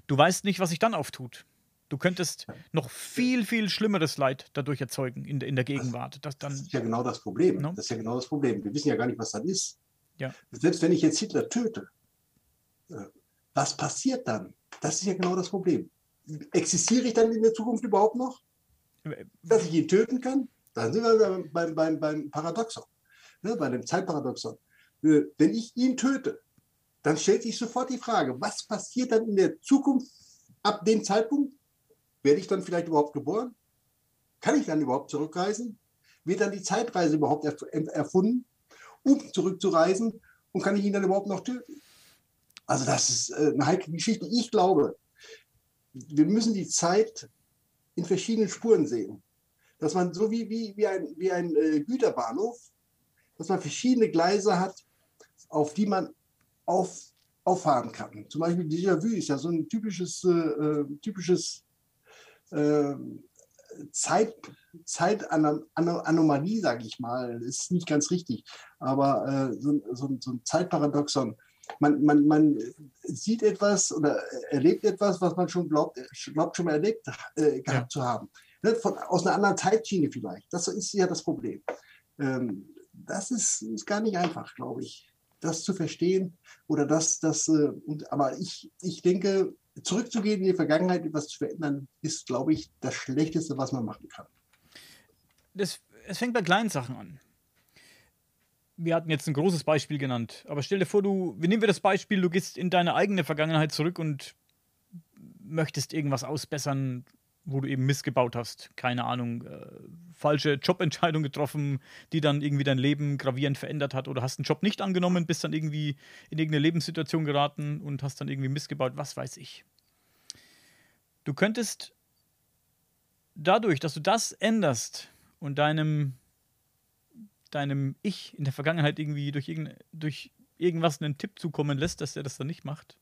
Du weißt nicht, was sich dann auftut. Du könntest noch viel, viel schlimmeres Leid dadurch erzeugen in, in der Gegenwart. Das, dann, das ist ja genau das Problem. No? Das ist ja genau das Problem. Wir wissen ja gar nicht, was das ist. Ja. Selbst wenn ich jetzt Hitler töte, äh, was passiert dann? Das ist ja genau das Problem. Existiere ich dann in der Zukunft überhaupt noch? Äh, Dass ich ihn töten kann? Dann sind wir beim, beim, beim Paradoxon, ne, bei dem Zeitparadoxon. Äh, wenn ich ihn töte, dann stellt sich sofort die Frage, was passiert dann in der Zukunft ab dem Zeitpunkt? Werde ich dann vielleicht überhaupt geboren? Kann ich dann überhaupt zurückreisen? Wird dann die Zeitreise überhaupt erfunden, um zurückzureisen? Und kann ich ihn dann überhaupt noch töten? Also das ist äh, eine heikle Geschichte. Ich glaube, wir müssen die Zeit in verschiedenen Spuren sehen. Dass man so wie, wie, wie ein, wie ein äh, Güterbahnhof, dass man verschiedene Gleise hat, auf die man auf, auffahren kann. Zum Beispiel Déjà-vu ist ja so ein typisches, äh, äh typisches äh, Zeit, Zeitanomalie, sage ich mal. Ist nicht ganz richtig, aber äh, so, so, so, ein Zeitparadoxon. Man, man, man sieht etwas oder erlebt etwas, was man schon glaubt, glaubt schon mal erlebt äh, gehabt ja. zu haben. Ne? Von, aus einer anderen Zeitschiene vielleicht. Das ist ja das Problem. Ähm, das ist, ist gar nicht einfach, glaube ich das zu verstehen oder das, das, äh, und, aber ich, ich denke, zurückzugehen in die Vergangenheit, etwas zu verändern, ist, glaube ich, das Schlechteste, was man machen kann. Das, es fängt bei kleinen Sachen an. Wir hatten jetzt ein großes Beispiel genannt, aber stell dir vor, du, wir nehmen wir das Beispiel, du gehst in deine eigene Vergangenheit zurück und möchtest irgendwas ausbessern, wo du eben missgebaut hast, keine Ahnung, äh, falsche Jobentscheidung getroffen, die dann irgendwie dein Leben gravierend verändert hat oder hast einen Job nicht angenommen, bist dann irgendwie in irgendeine Lebenssituation geraten und hast dann irgendwie missgebaut, was weiß ich. Du könntest dadurch, dass du das änderst und deinem, deinem Ich in der Vergangenheit irgendwie durch, irgend, durch irgendwas einen Tipp zukommen lässt, dass er das dann nicht macht,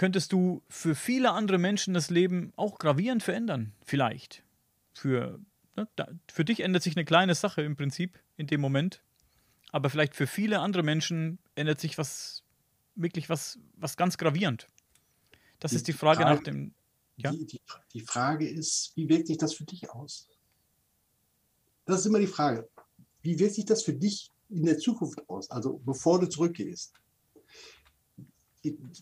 könntest du für viele andere Menschen das Leben auch gravierend verändern. Vielleicht. Für, ne, da, für dich ändert sich eine kleine Sache im Prinzip in dem Moment. Aber vielleicht für viele andere Menschen ändert sich was, wirklich was, was ganz gravierend. Das die ist die Frage, Frage, nach dem. Ja? Die, die, die Frage ist, wie wirkt sich das für dich aus? Das ist immer die Frage. Wie wirkt sich das für dich in der Zukunft aus? Also bevor du zurückgehst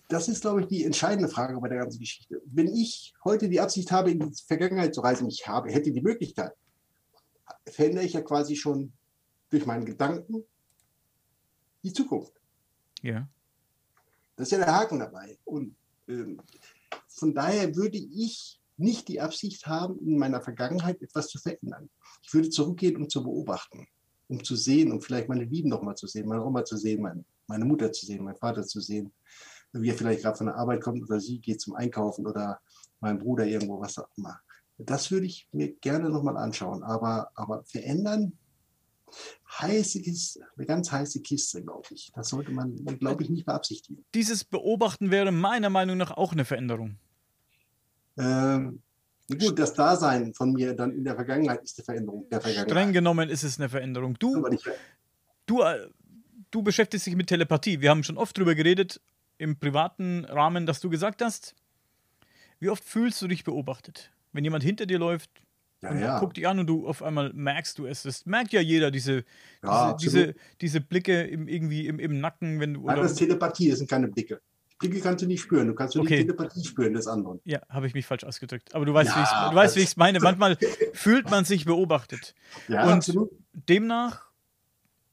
das ist, glaube ich, die entscheidende Frage bei der ganzen Geschichte. Wenn ich heute die Absicht habe, in die Vergangenheit zu reisen, ich habe, hätte die Möglichkeit, verändere ich ja quasi schon durch meinen Gedanken die Zukunft. Ja. Das ist ja der Haken dabei. Und ähm, von daher würde ich nicht die Absicht haben, in meiner Vergangenheit etwas zu verändern. Ich würde zurückgehen, um zu beobachten. um zu sehen, um vielleicht meine Lieben noch mal zu sehen, meine Oma zu sehen, meine, meine Mutter zu sehen, meinen Vater zu sehen, wie er vielleicht gerade von der Arbeit kommt oder sie geht zum Einkaufen oder mein Bruder irgendwo, was auch immer. Das würde ich mir gerne nochmal anschauen. Aber, aber verändern, heiße Kiste, eine ganz heiße Kiste, glaube ich. Das sollte man, glaube ich, nicht beabsichtigen. Dieses Beobachten wäre meiner Meinung nach auch eine Veränderung. Ähm, gut, das Dasein von mir dann in der Vergangenheit ist eine Veränderung. Der Vergangenheit. Streng genommen ist es eine Veränderung. Du, du, äh, du beschäftigst dich mit Telepathie. Wir haben schon oft darüber geredet, im privaten Rahmen, dass du gesagt hast, wie oft fühlst du dich beobachtet? Wenn jemand hinter dir läuft, ja, ja. guckt dich an und du auf einmal merkst du es. Das merkt ja jeder, diese, ja, diese, diese, diese, Blicke im, irgendwie im, im Nacken. Wenn du, Nein, das ist Telepathie, das sind keine Blicke. Blicke kannst du nicht spüren, du kannst nur okay. die Telepathie spüren des anderen. Ja, habe ich mich falsch ausgedrückt. Aber du weißt, ja, wie ich es meine. Manchmal fühlt man sich beobachtet. Ja, und absolut. demnach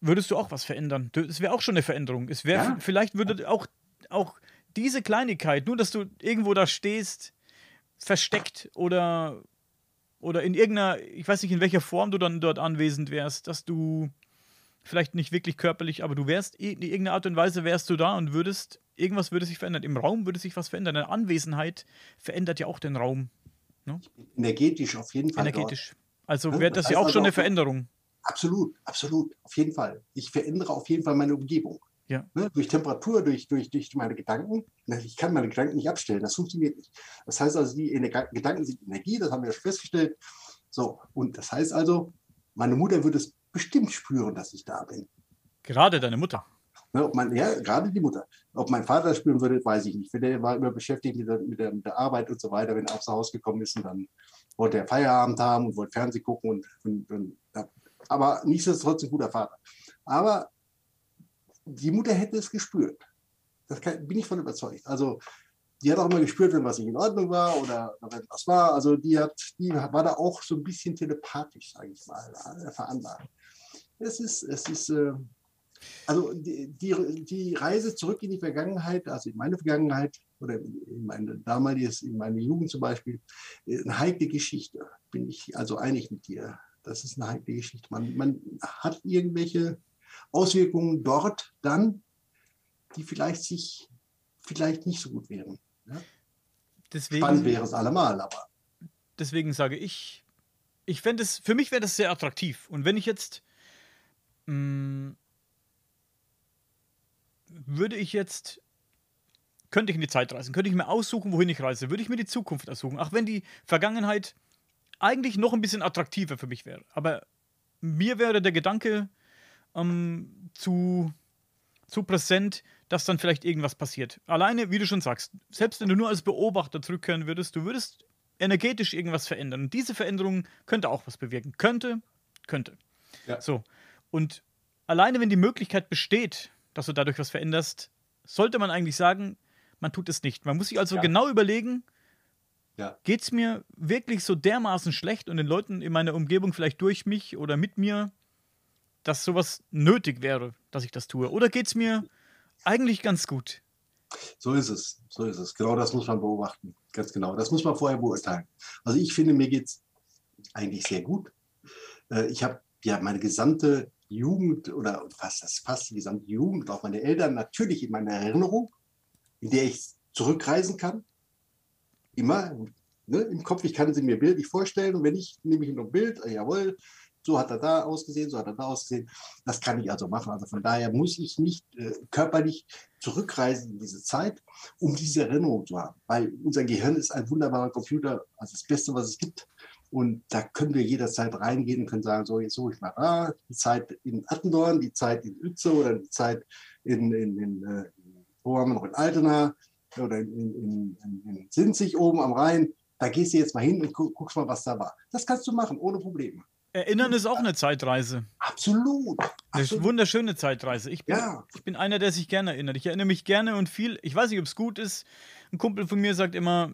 würdest du auch was verändern. Es wäre auch schon eine Veränderung. Es wäre, vielleicht würde auch, auch diese Kleinigkeit, nur dass du irgendwo da stehst, versteckt oder, oder in irgendeiner, ich weiß nicht, in welcher Form du dann dort anwesend wärst, dass du vielleicht nicht wirklich körperlich, aber du wärst, in irgendeiner Art und Weise wärst du da und würdest, irgendwas würde sich verändern. Im Raum würde sich was verändern. Deine Anwesenheit verändert ja auch den Raum. Ne? Energetisch auf jeden Fall. Energetisch. Dort. Also wäre das, das ja auch also schon eine Veränderung. Absolut, absolut, auf jeden Fall. Ich verändere auf jeden Fall meine Umgebung. Ja. Ne, durch Temperatur, durch, durch, durch meine Gedanken. Ich kann meine Gedanken nicht abstellen, das funktioniert nicht. Das heißt also, die Gedanken sind Energie, das haben wir schon festgestellt. So, und das heißt also, meine Mutter würde es bestimmt spüren, dass ich da bin. Gerade deine Mutter. Ne, ob mein, ja, gerade die Mutter. Ob mein Vater das spüren würde, weiß ich nicht. Der war immer beschäftigt mit der, mit der, mit der Arbeit und so weiter. Wenn er aufs Haus gekommen ist, und dann wollte er Feierabend haben und wollte Fernsehen gucken. Und, und, und aber nichtsdestotrotz ein guter Vater. Aber die Mutter hätte es gespürt. Das kann, bin ich von überzeugt. Also die hat auch immer gespürt, wenn was nicht in Ordnung war oder wenn was war. Also die, hat, die war da auch so ein bisschen telepathisch, sage ich mal, äh, veranlagt. Es ist, es ist, äh, also die, die, die, Reise zurück in die Vergangenheit, also in meine Vergangenheit oder in meine damalige, in meine Jugend zum Beispiel, äh, eine heikle Geschichte. Bin ich also einig mit dir. Das ist eine heikle Geschichte. Man, man hat irgendwelche Auswirkungen dort dann, die vielleicht sich vielleicht nicht so gut wären. Ja? Deswegen, Spannend wäre es allemal, aber. Deswegen sage ich, ich fände es, für mich wäre das sehr attraktiv. Und wenn ich jetzt, mh, hm, würde ich jetzt, könnte ich in die Zeit reisen, könnte ich mir aussuchen, wohin ich reise, würde ich mir die Zukunft aussuchen. Auch wenn die Vergangenheit eigentlich noch ein bisschen attraktiver für mich wäre. Aber mir wäre der Gedanke, ähm, zu, zu präsent, dass dann vielleicht irgendwas passiert. Alleine, wie du schon sagst, selbst wenn du nur als Beobachter zurückkehren würdest, du würdest energetisch irgendwas verändern. Und diese Veränderung könnte auch was bewirken. Könnte, könnte. Ja. So. Und alleine, wenn die Möglichkeit besteht, dass du dadurch was veränderst, sollte man eigentlich sagen, man tut es nicht. Man muss sich also ja. genau überlegen, ja. geht es mir wirklich so dermaßen schlecht und den Leuten in meiner Umgebung vielleicht durch mich oder mit mir dass sowas nötig wäre, dass ich das tue? Oder geht es mir eigentlich ganz gut? So ist es, so ist es. Genau das muss man beobachten. Ganz genau. Das muss man vorher beurteilen. Also ich finde, mir geht es eigentlich sehr gut. Äh, ich habe ja meine gesamte Jugend oder fast das fast die gesamte Jugend, auch meine Eltern natürlich in meiner Erinnerung, in der ich zurückreisen kann. Immer ne, im Kopf, ich kann sie mir bildlich vorstellen und wenn ich nehme ich noch ein Bild, jawohl, so hat er da ausgesehen, so hat er da ausgesehen. Das kann ich also machen. Also von daher muss ich nicht äh, körperlich zurückreisen in diese Zeit, um diese Erinnerung zu haben. Weil unser Gehirn ist ein wunderbarer Computer, also das Beste, was es gibt. Und da können wir jederzeit reingehen und können sagen, so, jetzt suche ich mal da, die Zeit in Attendorn, die Zeit in Uetze oder die Zeit in, in, in, äh, wo haben wir noch, in Altena oder in, in, in, in Sinzig oben am Rhein. Da gehst du jetzt mal hin und guckst mal, was da war. Das kannst du machen, ohne Probleme. Erinnern ist auch eine Zeitreise. Absolut. Eine wunderschöne Zeitreise. Ich bin, ja. ich bin einer, der sich gerne erinnert. Ich erinnere mich gerne und viel. Ich weiß nicht, ob es gut ist. Ein Kumpel von mir sagt immer,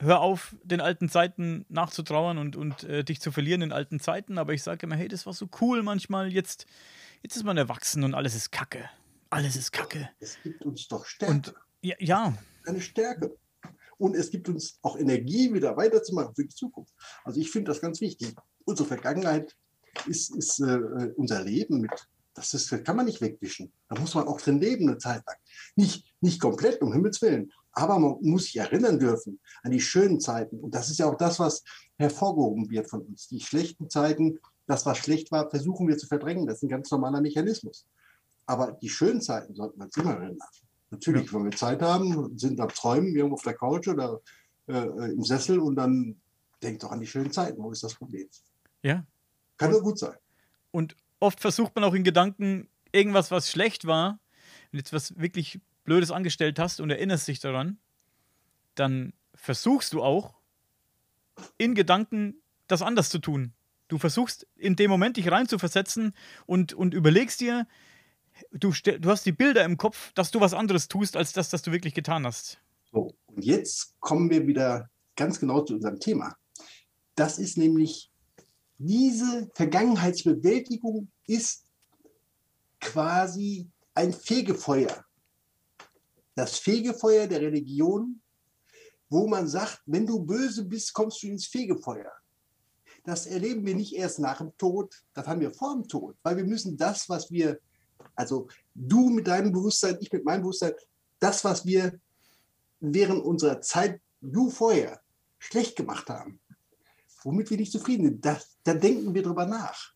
hör auf, den alten Zeiten nachzutrauern und, und äh, dich zu verlieren in alten Zeiten. Aber ich sage immer, hey, das war so cool manchmal. Jetzt, jetzt ist man erwachsen und alles ist Kacke. Alles ist Kacke. Es gibt uns doch Stärke. Und, ja, ja. Eine Stärke. Und es gibt uns auch Energie, wieder weiterzumachen für die Zukunft. Also ich finde das ganz wichtig unsere Vergangenheit ist, ist äh, unser Leben mit. Das, ist, das kann man nicht wegwischen. Da muss man auch drin leben eine Zeit lang. Nicht, nicht komplett, um Himmels Willen. Aber man muss sich erinnern dürfen an die schönen Zeiten. Und das ist ja auch das, was hervorgehoben wird von uns. Die schlechten Zeiten, das, was schlecht war, versuchen wir zu verdrängen. Das ist ein ganz normaler Mechanismus. Aber die schönen Zeiten sollten wir uns immer erinnern. Natürlich, wenn wir Zeit haben, sind am Träumen irgendwo auf der Couch oder äh, im Sessel und dann denkt doch an die schönen Zeiten. Wo ist das Problem? Ja. Kann nur gut sein. Und oft versucht man auch in Gedanken irgendwas, was schlecht war, wenn du jetzt was wirklich Blödes angestellt hast und erinnerst dich daran, dann versuchst du auch in Gedanken das anders zu tun. Du versuchst in dem Moment dich reinzuversetzen und, und überlegst dir, du, du hast die Bilder im Kopf, dass du was anderes tust, als das, was du wirklich getan hast. So, und jetzt kommen wir wieder ganz genau zu unserem Thema. Das ist nämlich, diese Vergangenheitsbewältigung ist quasi ein Fegefeuer. Das Fegefeuer der Religion, wo man sagt, wenn du böse bist, kommst du ins Fegefeuer. Das erleben wir nicht erst nach dem Tod, das haben wir vor dem Tod, weil wir müssen das, was wir, also du mit deinem Bewusstsein, ich mit meinem Bewusstsein, das, was wir während unserer Zeit, du vorher, schlecht gemacht haben, womit wir nicht zufrieden sind, das, da denken wir drüber nach.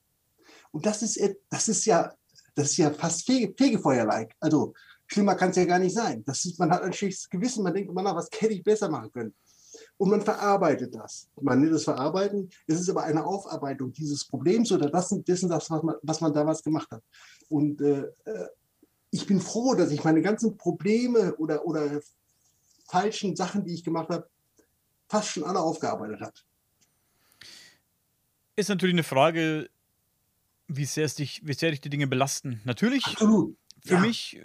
Und das ist, das ist ja, das ist ja fast Fege, Fegefeuer-like. Also schlimmer kann es ja gar nicht sein. Das ist, man hat ein schlechtes Gewissen, man denkt immer nach, was hätte ich besser machen können. Und man verarbeitet das. Man nennt es Verarbeiten. Es ist aber eine Aufarbeitung dieses Problems oder das, dessen, das, was man, was man damals gemacht hat. Und äh, äh ich bin froh, dass ich meine ganzen Probleme oder, oder falschen Sachen, die ich gemacht habe, fast schon alle aufgearbeitet habe. Ist natürlich eine Frage, wie sehr, es dich, wie sehr dich die Dinge belasten. Natürlich, Absolut. für ja. mich,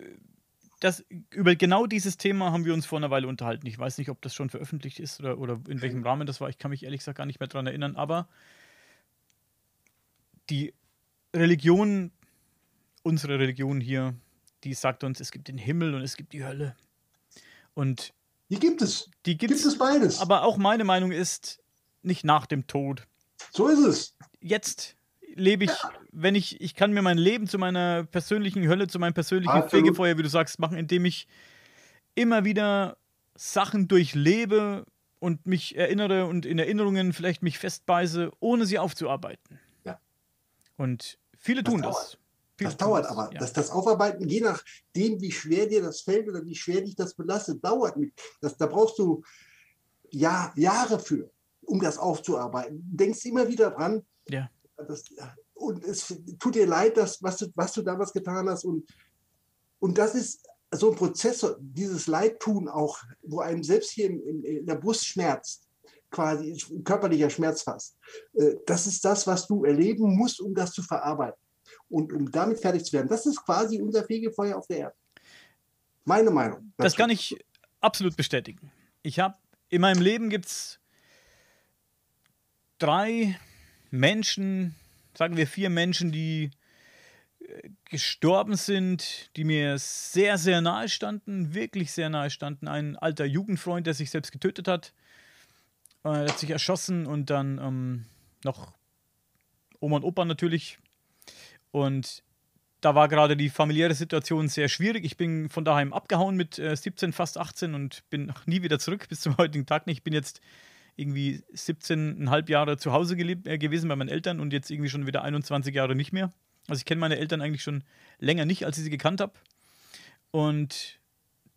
das, über genau dieses Thema haben wir uns vor einer Weile unterhalten. Ich weiß nicht, ob das schon veröffentlicht ist oder, oder in welchem Rahmen das war. Ich kann mich ehrlich gesagt gar nicht mehr daran erinnern. Aber die Religion, unsere Religion hier, die sagt uns, es gibt den Himmel und es gibt die Hölle. Und die gibt es. Die gibt es beides. Aber auch meine Meinung ist, nicht nach dem Tod. So ist es. Jetzt lebe ich, ja. wenn ich, ich kann mir mein Leben zu meiner persönlichen Hölle, zu meinem persönlichen Absolut. Fegefeuer, wie du sagst, machen, indem ich immer wieder Sachen durchlebe und mich erinnere und in Erinnerungen vielleicht mich festbeiße, ohne sie aufzuarbeiten. Ja. Und viele das tun dauert. das. Viele das dauert aber. Ja. Das, das Aufarbeiten, je nachdem, wie schwer dir das fällt oder wie schwer dich das belastet, dauert. Das, da brauchst du Jahr, Jahre für, um das aufzuarbeiten. Du denkst immer wieder dran, ja. Das, und es tut dir leid, dass, was, du, was du damals getan hast. Und, und das ist so ein Prozess, dieses Leidtun auch, wo einem selbst hier in, in, in der Brust schmerzt, quasi körperlicher Schmerz fast. Äh, das ist das, was du erleben musst, um das zu verarbeiten und um damit fertig zu werden. Das ist quasi unser Fegefeuer auf der Erde. Meine Meinung. Das kann ich absolut bestätigen. Ich habe in meinem Leben gibt es drei Menschen, sagen wir vier Menschen, die äh, gestorben sind, die mir sehr, sehr nahe standen, wirklich sehr nahe standen. Ein alter Jugendfreund, der sich selbst getötet hat, äh, hat sich erschossen und dann ähm, noch Oma und Opa natürlich. Und da war gerade die familiäre Situation sehr schwierig. Ich bin von daheim abgehauen mit äh, 17, fast 18 und bin noch nie wieder zurück bis zum heutigen Tag nicht. Ich bin jetzt irgendwie 17,5 Jahre zu Hause gelebt, äh, gewesen bei meinen Eltern und jetzt irgendwie schon wieder 21 Jahre nicht mehr. Also ich kenne meine Eltern eigentlich schon länger nicht, als ich sie gekannt habe. Und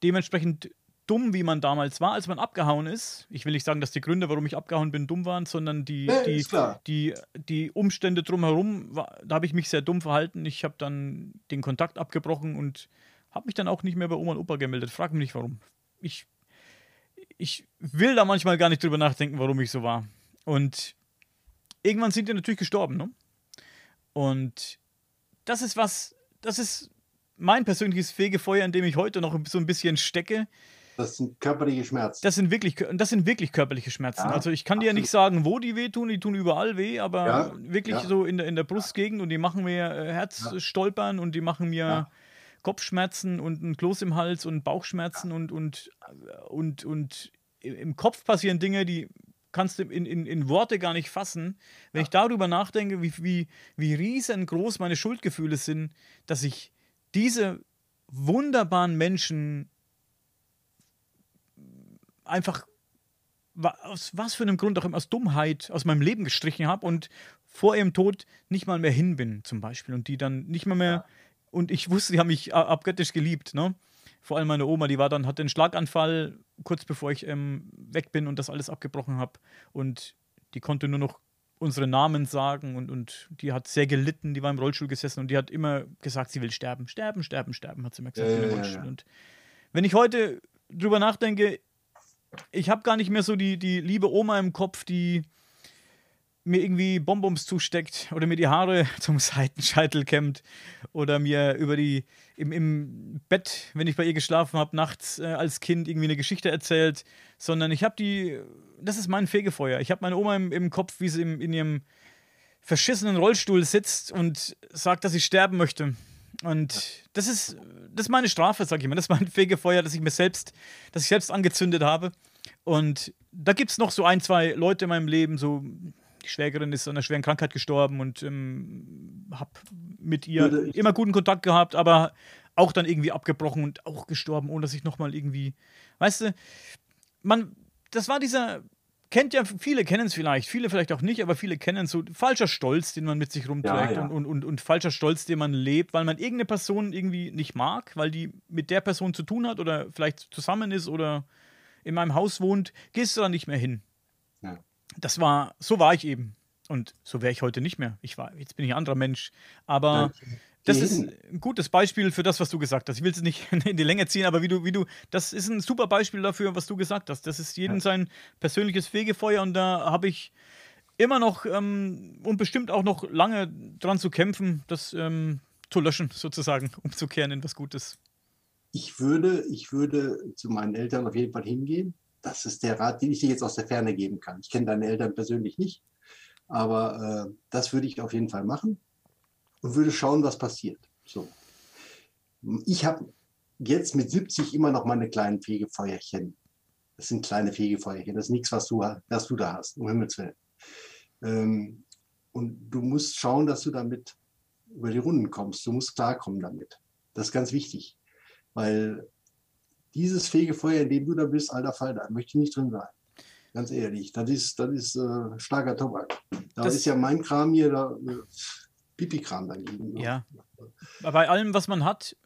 dementsprechend dumm, wie man damals war, als man abgehauen ist. Ich will nicht sagen, dass die Gründe, warum ich abgehauen bin, dumm waren, sondern die, ja, die, die, die Umstände drumherum, da habe ich mich sehr dumm verhalten. Ich habe dann den Kontakt abgebrochen und habe mich dann auch nicht mehr bei Oma und Opa gemeldet. Frag mich nicht warum. Ich ich will da manchmal gar nicht drüber nachdenken, warum ich so war. Und irgendwann sind die natürlich gestorben, ne? Und das ist was, das ist mein persönliches Fegefeuer, in dem ich heute noch so ein bisschen stecke. Das sind körperliche Schmerzen. Das sind wirklich, das sind wirklich körperliche Schmerzen. Ja, also ich kann absolut. dir ja nicht sagen, wo die wehtun, die tun überall weh, aber ja, wirklich ja. so in der, in der Brustgegend und die machen mir äh, Herzstolpern und die machen mir Kopfschmerzen und ein Kloß im Hals und Bauchschmerzen und, und, und, und im Kopf passieren Dinge, die kannst du in, in, in Worte gar nicht fassen, wenn ja. ich darüber nachdenke, wie, wie, wie riesengroß meine Schuldgefühle sind, dass ich diese wunderbaren Menschen einfach aus was für einem Grund auch immer aus Dummheit aus meinem Leben gestrichen habe und vor ihrem Tod nicht mal mehr hin bin, zum Beispiel. Und die dann nicht mal mehr. Ja. Und ich wusste, die haben mich abgöttisch geliebt, ne? Vor allem meine Oma, die war dann, hatte einen Schlaganfall, kurz bevor ich ähm, weg bin und das alles abgebrochen habe. Und die konnte nur noch unsere Namen sagen und, und die hat sehr gelitten, die war im Rollstuhl gesessen und die hat immer gesagt, sie will sterben. Sterben, sterben, sterben, hat sie immer gesagt. Ja, ja, ja. Und wenn ich heute drüber nachdenke, ich habe gar nicht mehr so die, die liebe Oma im Kopf, die mir irgendwie Bonbons zusteckt oder mir die Haare zum Seitenscheitel kämmt oder mir über die im, im Bett, wenn ich bei ihr geschlafen habe, nachts äh, als Kind irgendwie eine Geschichte erzählt, sondern ich habe die, das ist mein Fegefeuer. Ich habe meine Oma im, im Kopf, wie sie im, in ihrem verschissenen Rollstuhl sitzt und sagt, dass sie sterben möchte. Und das ist, das ist meine Strafe, sag ich mal. Das ist mein Fegefeuer, das ich mir selbst, das ich selbst angezündet habe. Und da gibt es noch so ein, zwei Leute in meinem Leben, so die Schwägerin ist an einer schweren Krankheit gestorben und ähm, habe mit ihr immer guten Kontakt gehabt, aber auch dann irgendwie abgebrochen und auch gestorben, ohne dass ich nochmal irgendwie, weißt du, man, das war dieser, kennt ja, viele kennen es vielleicht, viele vielleicht auch nicht, aber viele kennen so falscher Stolz, den man mit sich rumträgt ja, ja. Und, und, und, und falscher Stolz, den man lebt, weil man irgendeine Person irgendwie nicht mag, weil die mit der Person zu tun hat oder vielleicht zusammen ist oder in meinem Haus wohnt, gehst du da nicht mehr hin. Ja. Das war, so war ich eben. Und so wäre ich heute nicht mehr. Ich war, jetzt bin ich ein anderer Mensch. Aber das ist ein gutes Beispiel für das, was du gesagt hast. Ich will es nicht in die Länge ziehen, aber wie du, wie du, das ist ein super Beispiel dafür, was du gesagt hast. Das ist jedem sein persönliches Fegefeuer und da habe ich immer noch ähm, und bestimmt auch noch lange dran zu kämpfen, das ähm, zu löschen, sozusagen, umzukehren in was Gutes ich würde, ich würde zu meinen Eltern auf jeden Fall hingehen. Das ist der Rat, den ich dir jetzt aus der Ferne geben kann. Ich kenne deine Eltern persönlich nicht, aber äh, das würde ich auf jeden Fall machen und würde schauen, was passiert. So. Ich habe jetzt mit 70 immer noch meine kleinen Fegefeuerchen. Das sind kleine Fegefeuerchen. Das ist nichts, was du, was du da hast, um Himmels Willen. Ähm, und du musst schauen, dass du damit über die Runden kommst. Du musst klarkommen damit. Das ist ganz wichtig. Weil dieses Fegefeuer, in dem du da bist, alter Falter, möchte ich nicht drin sein. Ganz ehrlich, das ist, das ist äh, starker Tobak. Da das ist ja mein Kram hier, da äh, Pipi-Kram dagegen. Ne? Ja. Bei allem, was man hat,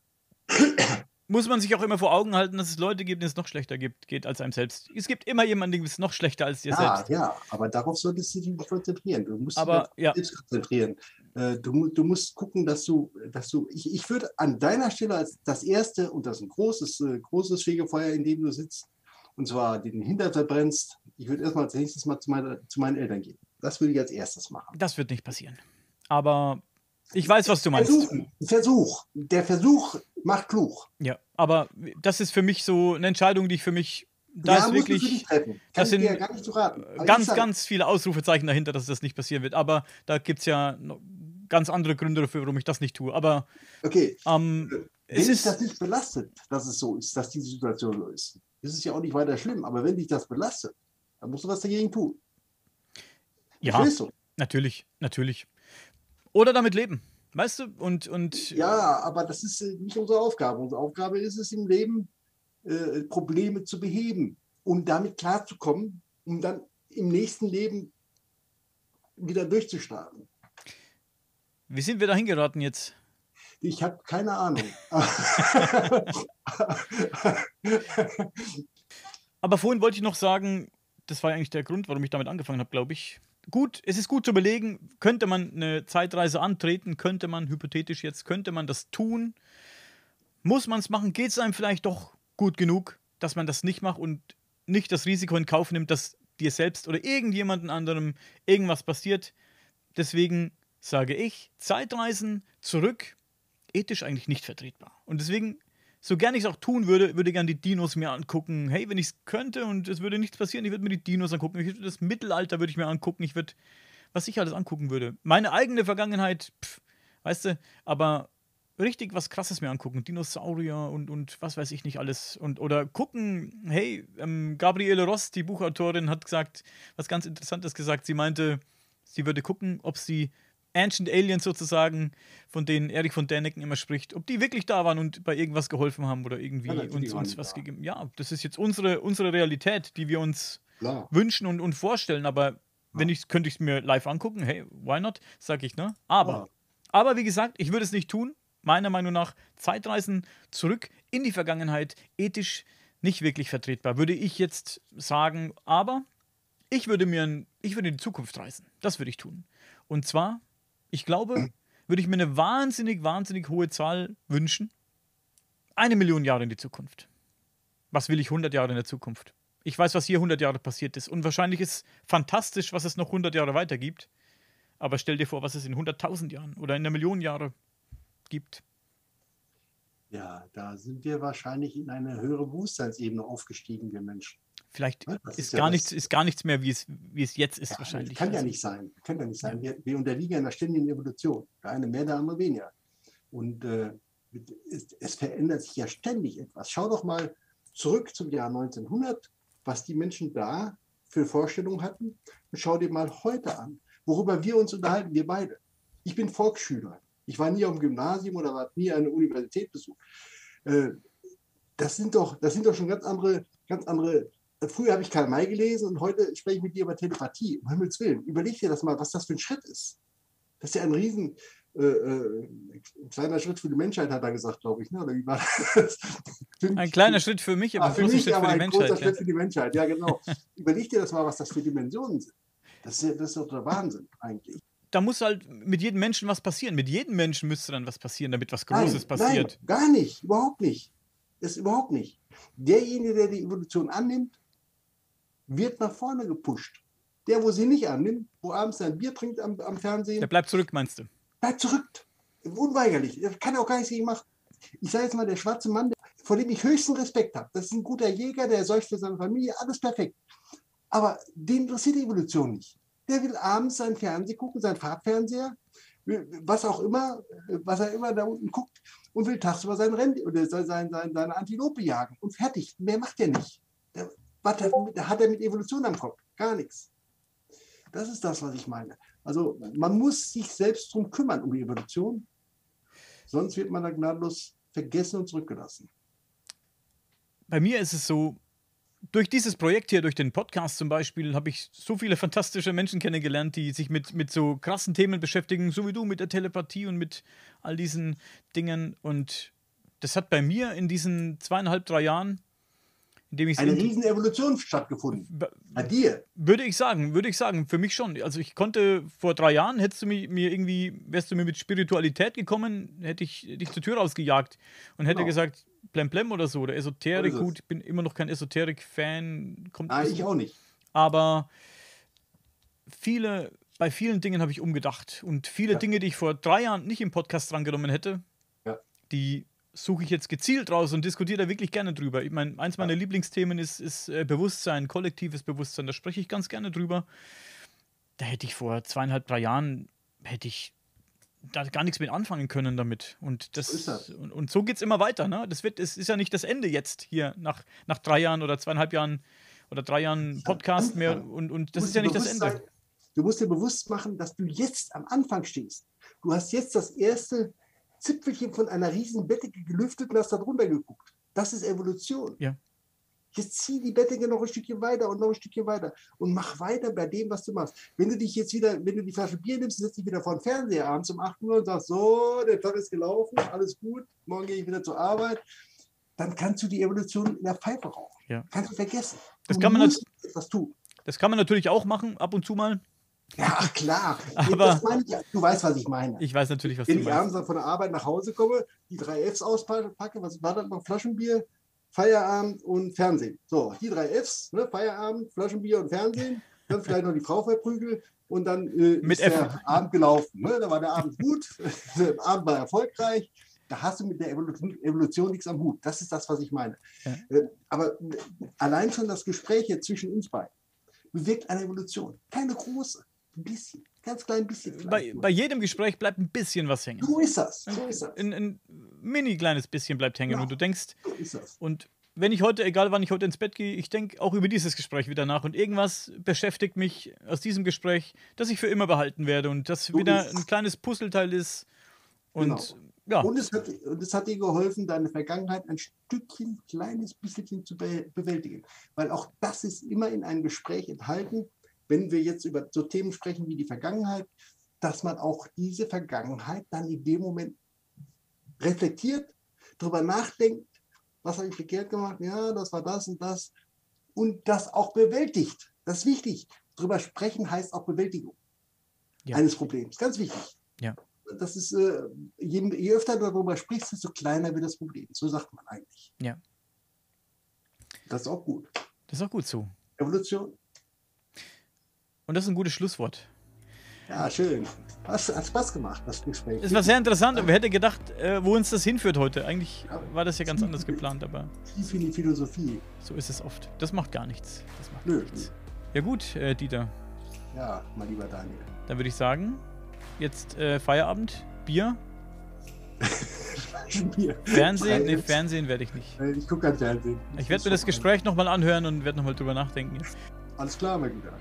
muss man sich auch immer vor Augen halten, dass es Leute gibt, denen es noch schlechter gibt, geht als einem selbst. Es gibt immer jemanden, dem es noch schlechter als dir ja, selbst. Ja, aber darauf solltest du dich konzentrieren. Du musst aber, dich ja. selbst konzentrieren. Äh, du, du, musst gucken, dass du, dass du, ich, ich würde an deiner Stelle als das erste, und das ist ein großes, äh, großes Fegefeuer, in dem du sitzt, und zwar den Hintern verbrennst, ich würde erstmal als nächstes mal zu, meine, zu meinen Eltern gehen. Das würde ich als erstes machen. Das wird nicht passieren. Aber ich weiß, was du meinst. Versuch, Versuch. Der Versuch macht klug. Ja, aber das ist für mich so eine Entscheidung, die ich für mich. Da ja, ist wirklich. Das sind ja ganz, ganz viele Ausrufezeichen dahinter, dass das nicht passieren wird. Aber da gibt es ja ganz andere Gründe dafür, warum ich das nicht tue. Aber. Okay. Ähm, wenn dich das nicht belastet, dass es so ist, dass diese Situation so ist, ist es ja auch nicht weiter schlimm. Aber wenn dich das belastet, dann musst du was dagegen tun. Ja, natürlich, natürlich. Oder damit leben. Weißt du? Und, und ja, aber das ist äh, nicht unsere Aufgabe. Unsere Aufgabe ist es im Leben, äh, Probleme zu beheben, um damit klarzukommen, um dann im nächsten Leben wieder durchzustarten. Wie sind wir da hingeraten jetzt? Ich habe keine Ahnung. Aber vorhin wollte ich noch sagen, das war eigentlich der Grund, warum ich damit angefangen habe, glaube ich gut, es ist gut zu überlegen, könnte man eine Zeitreise antreten, könnte man, hypothetisch jetzt, könnte man das tun? Muss man es machen? Geht es einem vielleicht doch gut genug, dass man das nicht macht und nicht das Risiko in Kauf nimmt, dass dir selbst oder irgendjemandem anderem irgendwas passiert? Deswegen sage ich, Zeitreisen zurück, ethisch eigentlich nicht vertretbar. Und deswegen so gern ich es auch tun würde, würde gerne die Dinos mir angucken. Hey, wenn ich es könnte und es würde nichts passieren, ich würde mir die Dinos angucken. Ich das Mittelalter würde ich mir angucken. Ich würde, was ich alles angucken würde. Meine eigene Vergangenheit, pff, weißt du, aber richtig was Krasses mir angucken. Dinosaurier und, und was weiß ich nicht alles. Und, oder gucken, hey, ähm, Gabriele Ross, die Buchautorin, hat gesagt, was ganz Interessantes gesagt. Sie meinte, sie würde gucken, ob sie Ancient Aliens sozusagen, von denen Erich von Däniken immer spricht, ob die wirklich da waren und bei irgendwas geholfen haben oder irgendwie Ja, uns, uns was da. gegeben. Ja, das ist jetzt unsere, unsere Realität, die wir uns Klar. wünschen und, und vorstellen. Aber wenn ich könnte ich es mir live angucken, hey, why not? Sag ich, ne? Aber, Ja. aber wie gesagt, ich würde es nicht tun. Meiner Meinung nach Zeitreisen zurück in die Vergangenheit ethisch nicht wirklich vertretbar, würde ich jetzt sagen. Aber ich würde mir, ich würde in die Zukunft reisen. Das würde ich tun. Und zwar, ich glaube, würde ich mir eine wahnsinnig, wahnsinnig hohe Zahl wünschen. Eine Million Jahre in die Zukunft. Was will ich 100 Jahre in der Zukunft? Ich weiß, was hier 100 Jahre passiert ist. Und wahrscheinlich ist fantastisch, was es noch 100 Jahre weiter gibt. Aber stell dir vor, was es in 100.000 Jahren oder in einer Million Jahre gibt. Ja, da sind wir wahrscheinlich in eine höhere Bewusstseinsebene aufgestiegen, wir Menschen. Vielleicht Ja, ist, ist ja gar das- nichts, ist gar nichts mehr, wie es, wie es jetzt ist, Ja, wahrscheinlich. Kann ja Also, nicht sein. Kann ja nicht sein. Wir, wir unterliegen einer ständigen Evolution. Der eine mehr, der andere weniger. Und äh, es, es verändert sich ja ständig etwas. Schau doch mal zurück zum Jahr 1900, was die Menschen da für Vorstellungen hatten. Und schau dir mal heute an, worüber wir uns unterhalten, wir beide. Ich bin Volksschüler. Ich war nie auf dem Gymnasium oder habe nie eine Universität besucht. Äh, das sind doch, das sind doch schon ganz andere, ganz andere Früher habe ich Karl May gelesen und heute spreche ich mit dir über Telepathie. Um Himmels Willen. Überleg dir das mal, was das für ein Schritt ist. Das ist ja ein riesen, äh, äh, ein kleiner Schritt für die Menschheit, hat er gesagt, glaube ich. Ne? Oder wie war das? Ein kleiner Schritt für mich, aber Ah, für großer mich Schritt aber für die ein großer Menschheit. Ja. Schritt für die Menschheit, ja genau. Überleg dir das mal, was das für Dimensionen sind. Das ist, ja, das ist doch der Wahnsinn eigentlich. Da muss halt mit jedem Menschen was passieren. Mit jedem Menschen müsste dann was passieren, damit was Großes nein, passiert. Nein, gar nicht, überhaupt nicht. Das ist überhaupt nicht. Derjenige, der die Evolution annimmt, wird nach vorne gepusht. Der, wo sie nicht annimmt, wo abends sein Bier trinkt am, am Fernsehen, Der bleibt zurück, meinst du? bleibt zurück. Unweigerlich. Das kann er auch gar nichts gegen machen. Ich sage jetzt mal, der schwarze Mann, der- vor dem ich höchsten Respekt habe, das ist ein guter Jäger, der sorgt für seine Familie, alles perfekt. Aber den interessiert die Evolution nicht. Der will abends sein Fernsehen gucken, sein Farbfernseher, was auch immer, was er immer da unten guckt und will tagsüber sein Rennen oder sein, sein, sein, seine Antilope jagen und fertig. Mehr macht er nicht. Der, was hat, er mit Evolution am Kopf? Gar nichts. Das ist das, was ich meine. Also man muss sich selbst darum kümmern, um die Evolution. Sonst wird man da gnadenlos vergessen und zurückgelassen. Bei mir ist es so, durch dieses Projekt hier, durch den Podcast zum Beispiel, habe ich so viele fantastische Menschen kennengelernt, die sich mit, mit so krassen Themen beschäftigen, so wie du, mit der Telepathie und mit all diesen Dingen. Und das hat bei mir in diesen zweieinhalb, drei Jahren, in dem ich Eine riesen Evolution stattgefunden. Bei dir. Würde ich sagen, würde ich sagen, für mich schon. Also ich konnte vor drei Jahren, hättest du mich, mir irgendwie, wärst du mir mit Spiritualität gekommen, hätte ich dich zur Tür rausgejagt und hätte Genau. gesagt, Plemplem oder so, oder Esoterik, gut, ich bin immer noch kein Esoterik-Fan, Nein, ich auch nicht. aber viele, bei vielen Dingen habe ich umgedacht und viele Ja. Dinge, die ich vor drei Jahren nicht im Podcast drangenommen hätte, Ja. die suche ich jetzt gezielt raus und diskutiere da wirklich gerne drüber. Ich meine, eins meiner Lieblingsthemen ist, ist äh, Bewusstsein, kollektives Bewusstsein. Da spreche ich ganz gerne drüber. Da hätte ich vor zweieinhalb, drei Jahren hätte ich da gar nichts mit anfangen können damit. Und das, So und, und so geht es immer weiter. Ne? Das wird, es ist ja nicht das Ende jetzt hier nach, nach drei Jahren oder zweieinhalb Jahren oder drei Jahren Podcast mehr und, und das ist ja nicht das Ende. sein- Du musst dir bewusst machen, dass du jetzt am Anfang stehst. Du hast jetzt das erste Zipfelchen von einer riesen Bettdecke gelüftet und hast da drunter geguckt. Das ist Evolution. Ja. Jetzt zieh die Bettdecke noch ein Stückchen weiter und noch ein Stückchen weiter und mach weiter bei dem, was du machst. Wenn du dich jetzt wieder, wenn du die Flasche Bier nimmst, setzt dich wieder vor den Fernseher abends um 8 Uhr und sagst, so, der Tag ist gelaufen, alles gut, morgen gehe ich wieder zur Arbeit, dann kannst du die Evolution in der Pfeife rauchen. Ja. Kannst du vergessen. Das du kann man etwas tun. Das kann man natürlich auch machen, ab und zu mal. Ja, klar. Aber- ich, du weißt, was ich meine. Ich weiß natürlich, was Wenn du ich meinst. abends dann von der Arbeit nach Hause komme, die drei Fs auspacke, was war das noch? Flaschenbier, Feierabend und Fernsehen. So, die drei Fs, ne? Feierabend, Flaschenbier und Fernsehen, dann vielleicht noch die Frau verprügelt und dann äh, Mit ist der Abend gelaufen. Ne? Da war der Abend gut, der Abend war erfolgreich. Da hast du mit der Evolution, Evolution nichts am Hut. Das ist das, was ich meine. Ja. Äh, Aber allein schon das Gespräch jetzt zwischen uns beiden bewirkt eine Evolution. Keine große, ein bisschen. Ganz klein bisschen. Bei, bei jedem Gespräch bleibt ein bisschen was hängen. so ist das. So ist das. Ein, ein mini kleines bisschen bleibt hängen. Ja. Und du denkst, So ist das. und wenn ich heute, egal wann ich heute ins Bett gehe, ich denke auch über dieses Gespräch wieder nach. Und irgendwas beschäftigt mich aus diesem Gespräch, das ich für immer behalten werde und das So wieder ein kleines Puzzleteil ist. Und Genau. ja, Und es, hat, und es hat dir geholfen, deine Vergangenheit ein Stückchen, kleines bisschen zu be bewältigen. Weil auch das ist immer in einem Gespräch enthalten, wenn wir jetzt über so Themen sprechen wie die Vergangenheit, dass man auch diese Vergangenheit dann in dem Moment reflektiert, darüber nachdenkt, was habe ich verkehrt gemacht, ja, das war das und das, und das auch bewältigt. Das ist wichtig. Drüber sprechen heißt auch Bewältigung Ja. eines Problems. Ganz wichtig. Ja. Das ist, äh, je, je öfter du darüber sprichst, desto kleiner wird das Problem. So sagt man eigentlich. Ja. Das ist auch gut. das ist auch gut so. Evolution. Und das ist ein gutes Schlusswort. Ja, schön. Hat, hat Spaß gemacht, das Gespräch. Es war sehr interessant, aber wer hätte gedacht, äh, wo uns das hinführt heute? Eigentlich war das ja ganz anders geplant, aber tief in die Philosophie. so ist es oft. Das macht gar nichts. Das macht Nö. nichts. Ja gut, äh, Dieter, Ja, mein lieber Daniel. dann würde ich sagen, jetzt äh, Feierabend, Bier, Mir. Fernsehen, nee, Fernsehen werde ich nicht. Ich gucke kein Fernsehen. Ich werde mir das Gespräch nochmal anhören und werde nochmal drüber nachdenken. Alles klar, mein Lieber.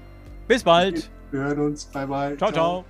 Bis bald. Wir hören uns. Bye, bye. ciao. ciao.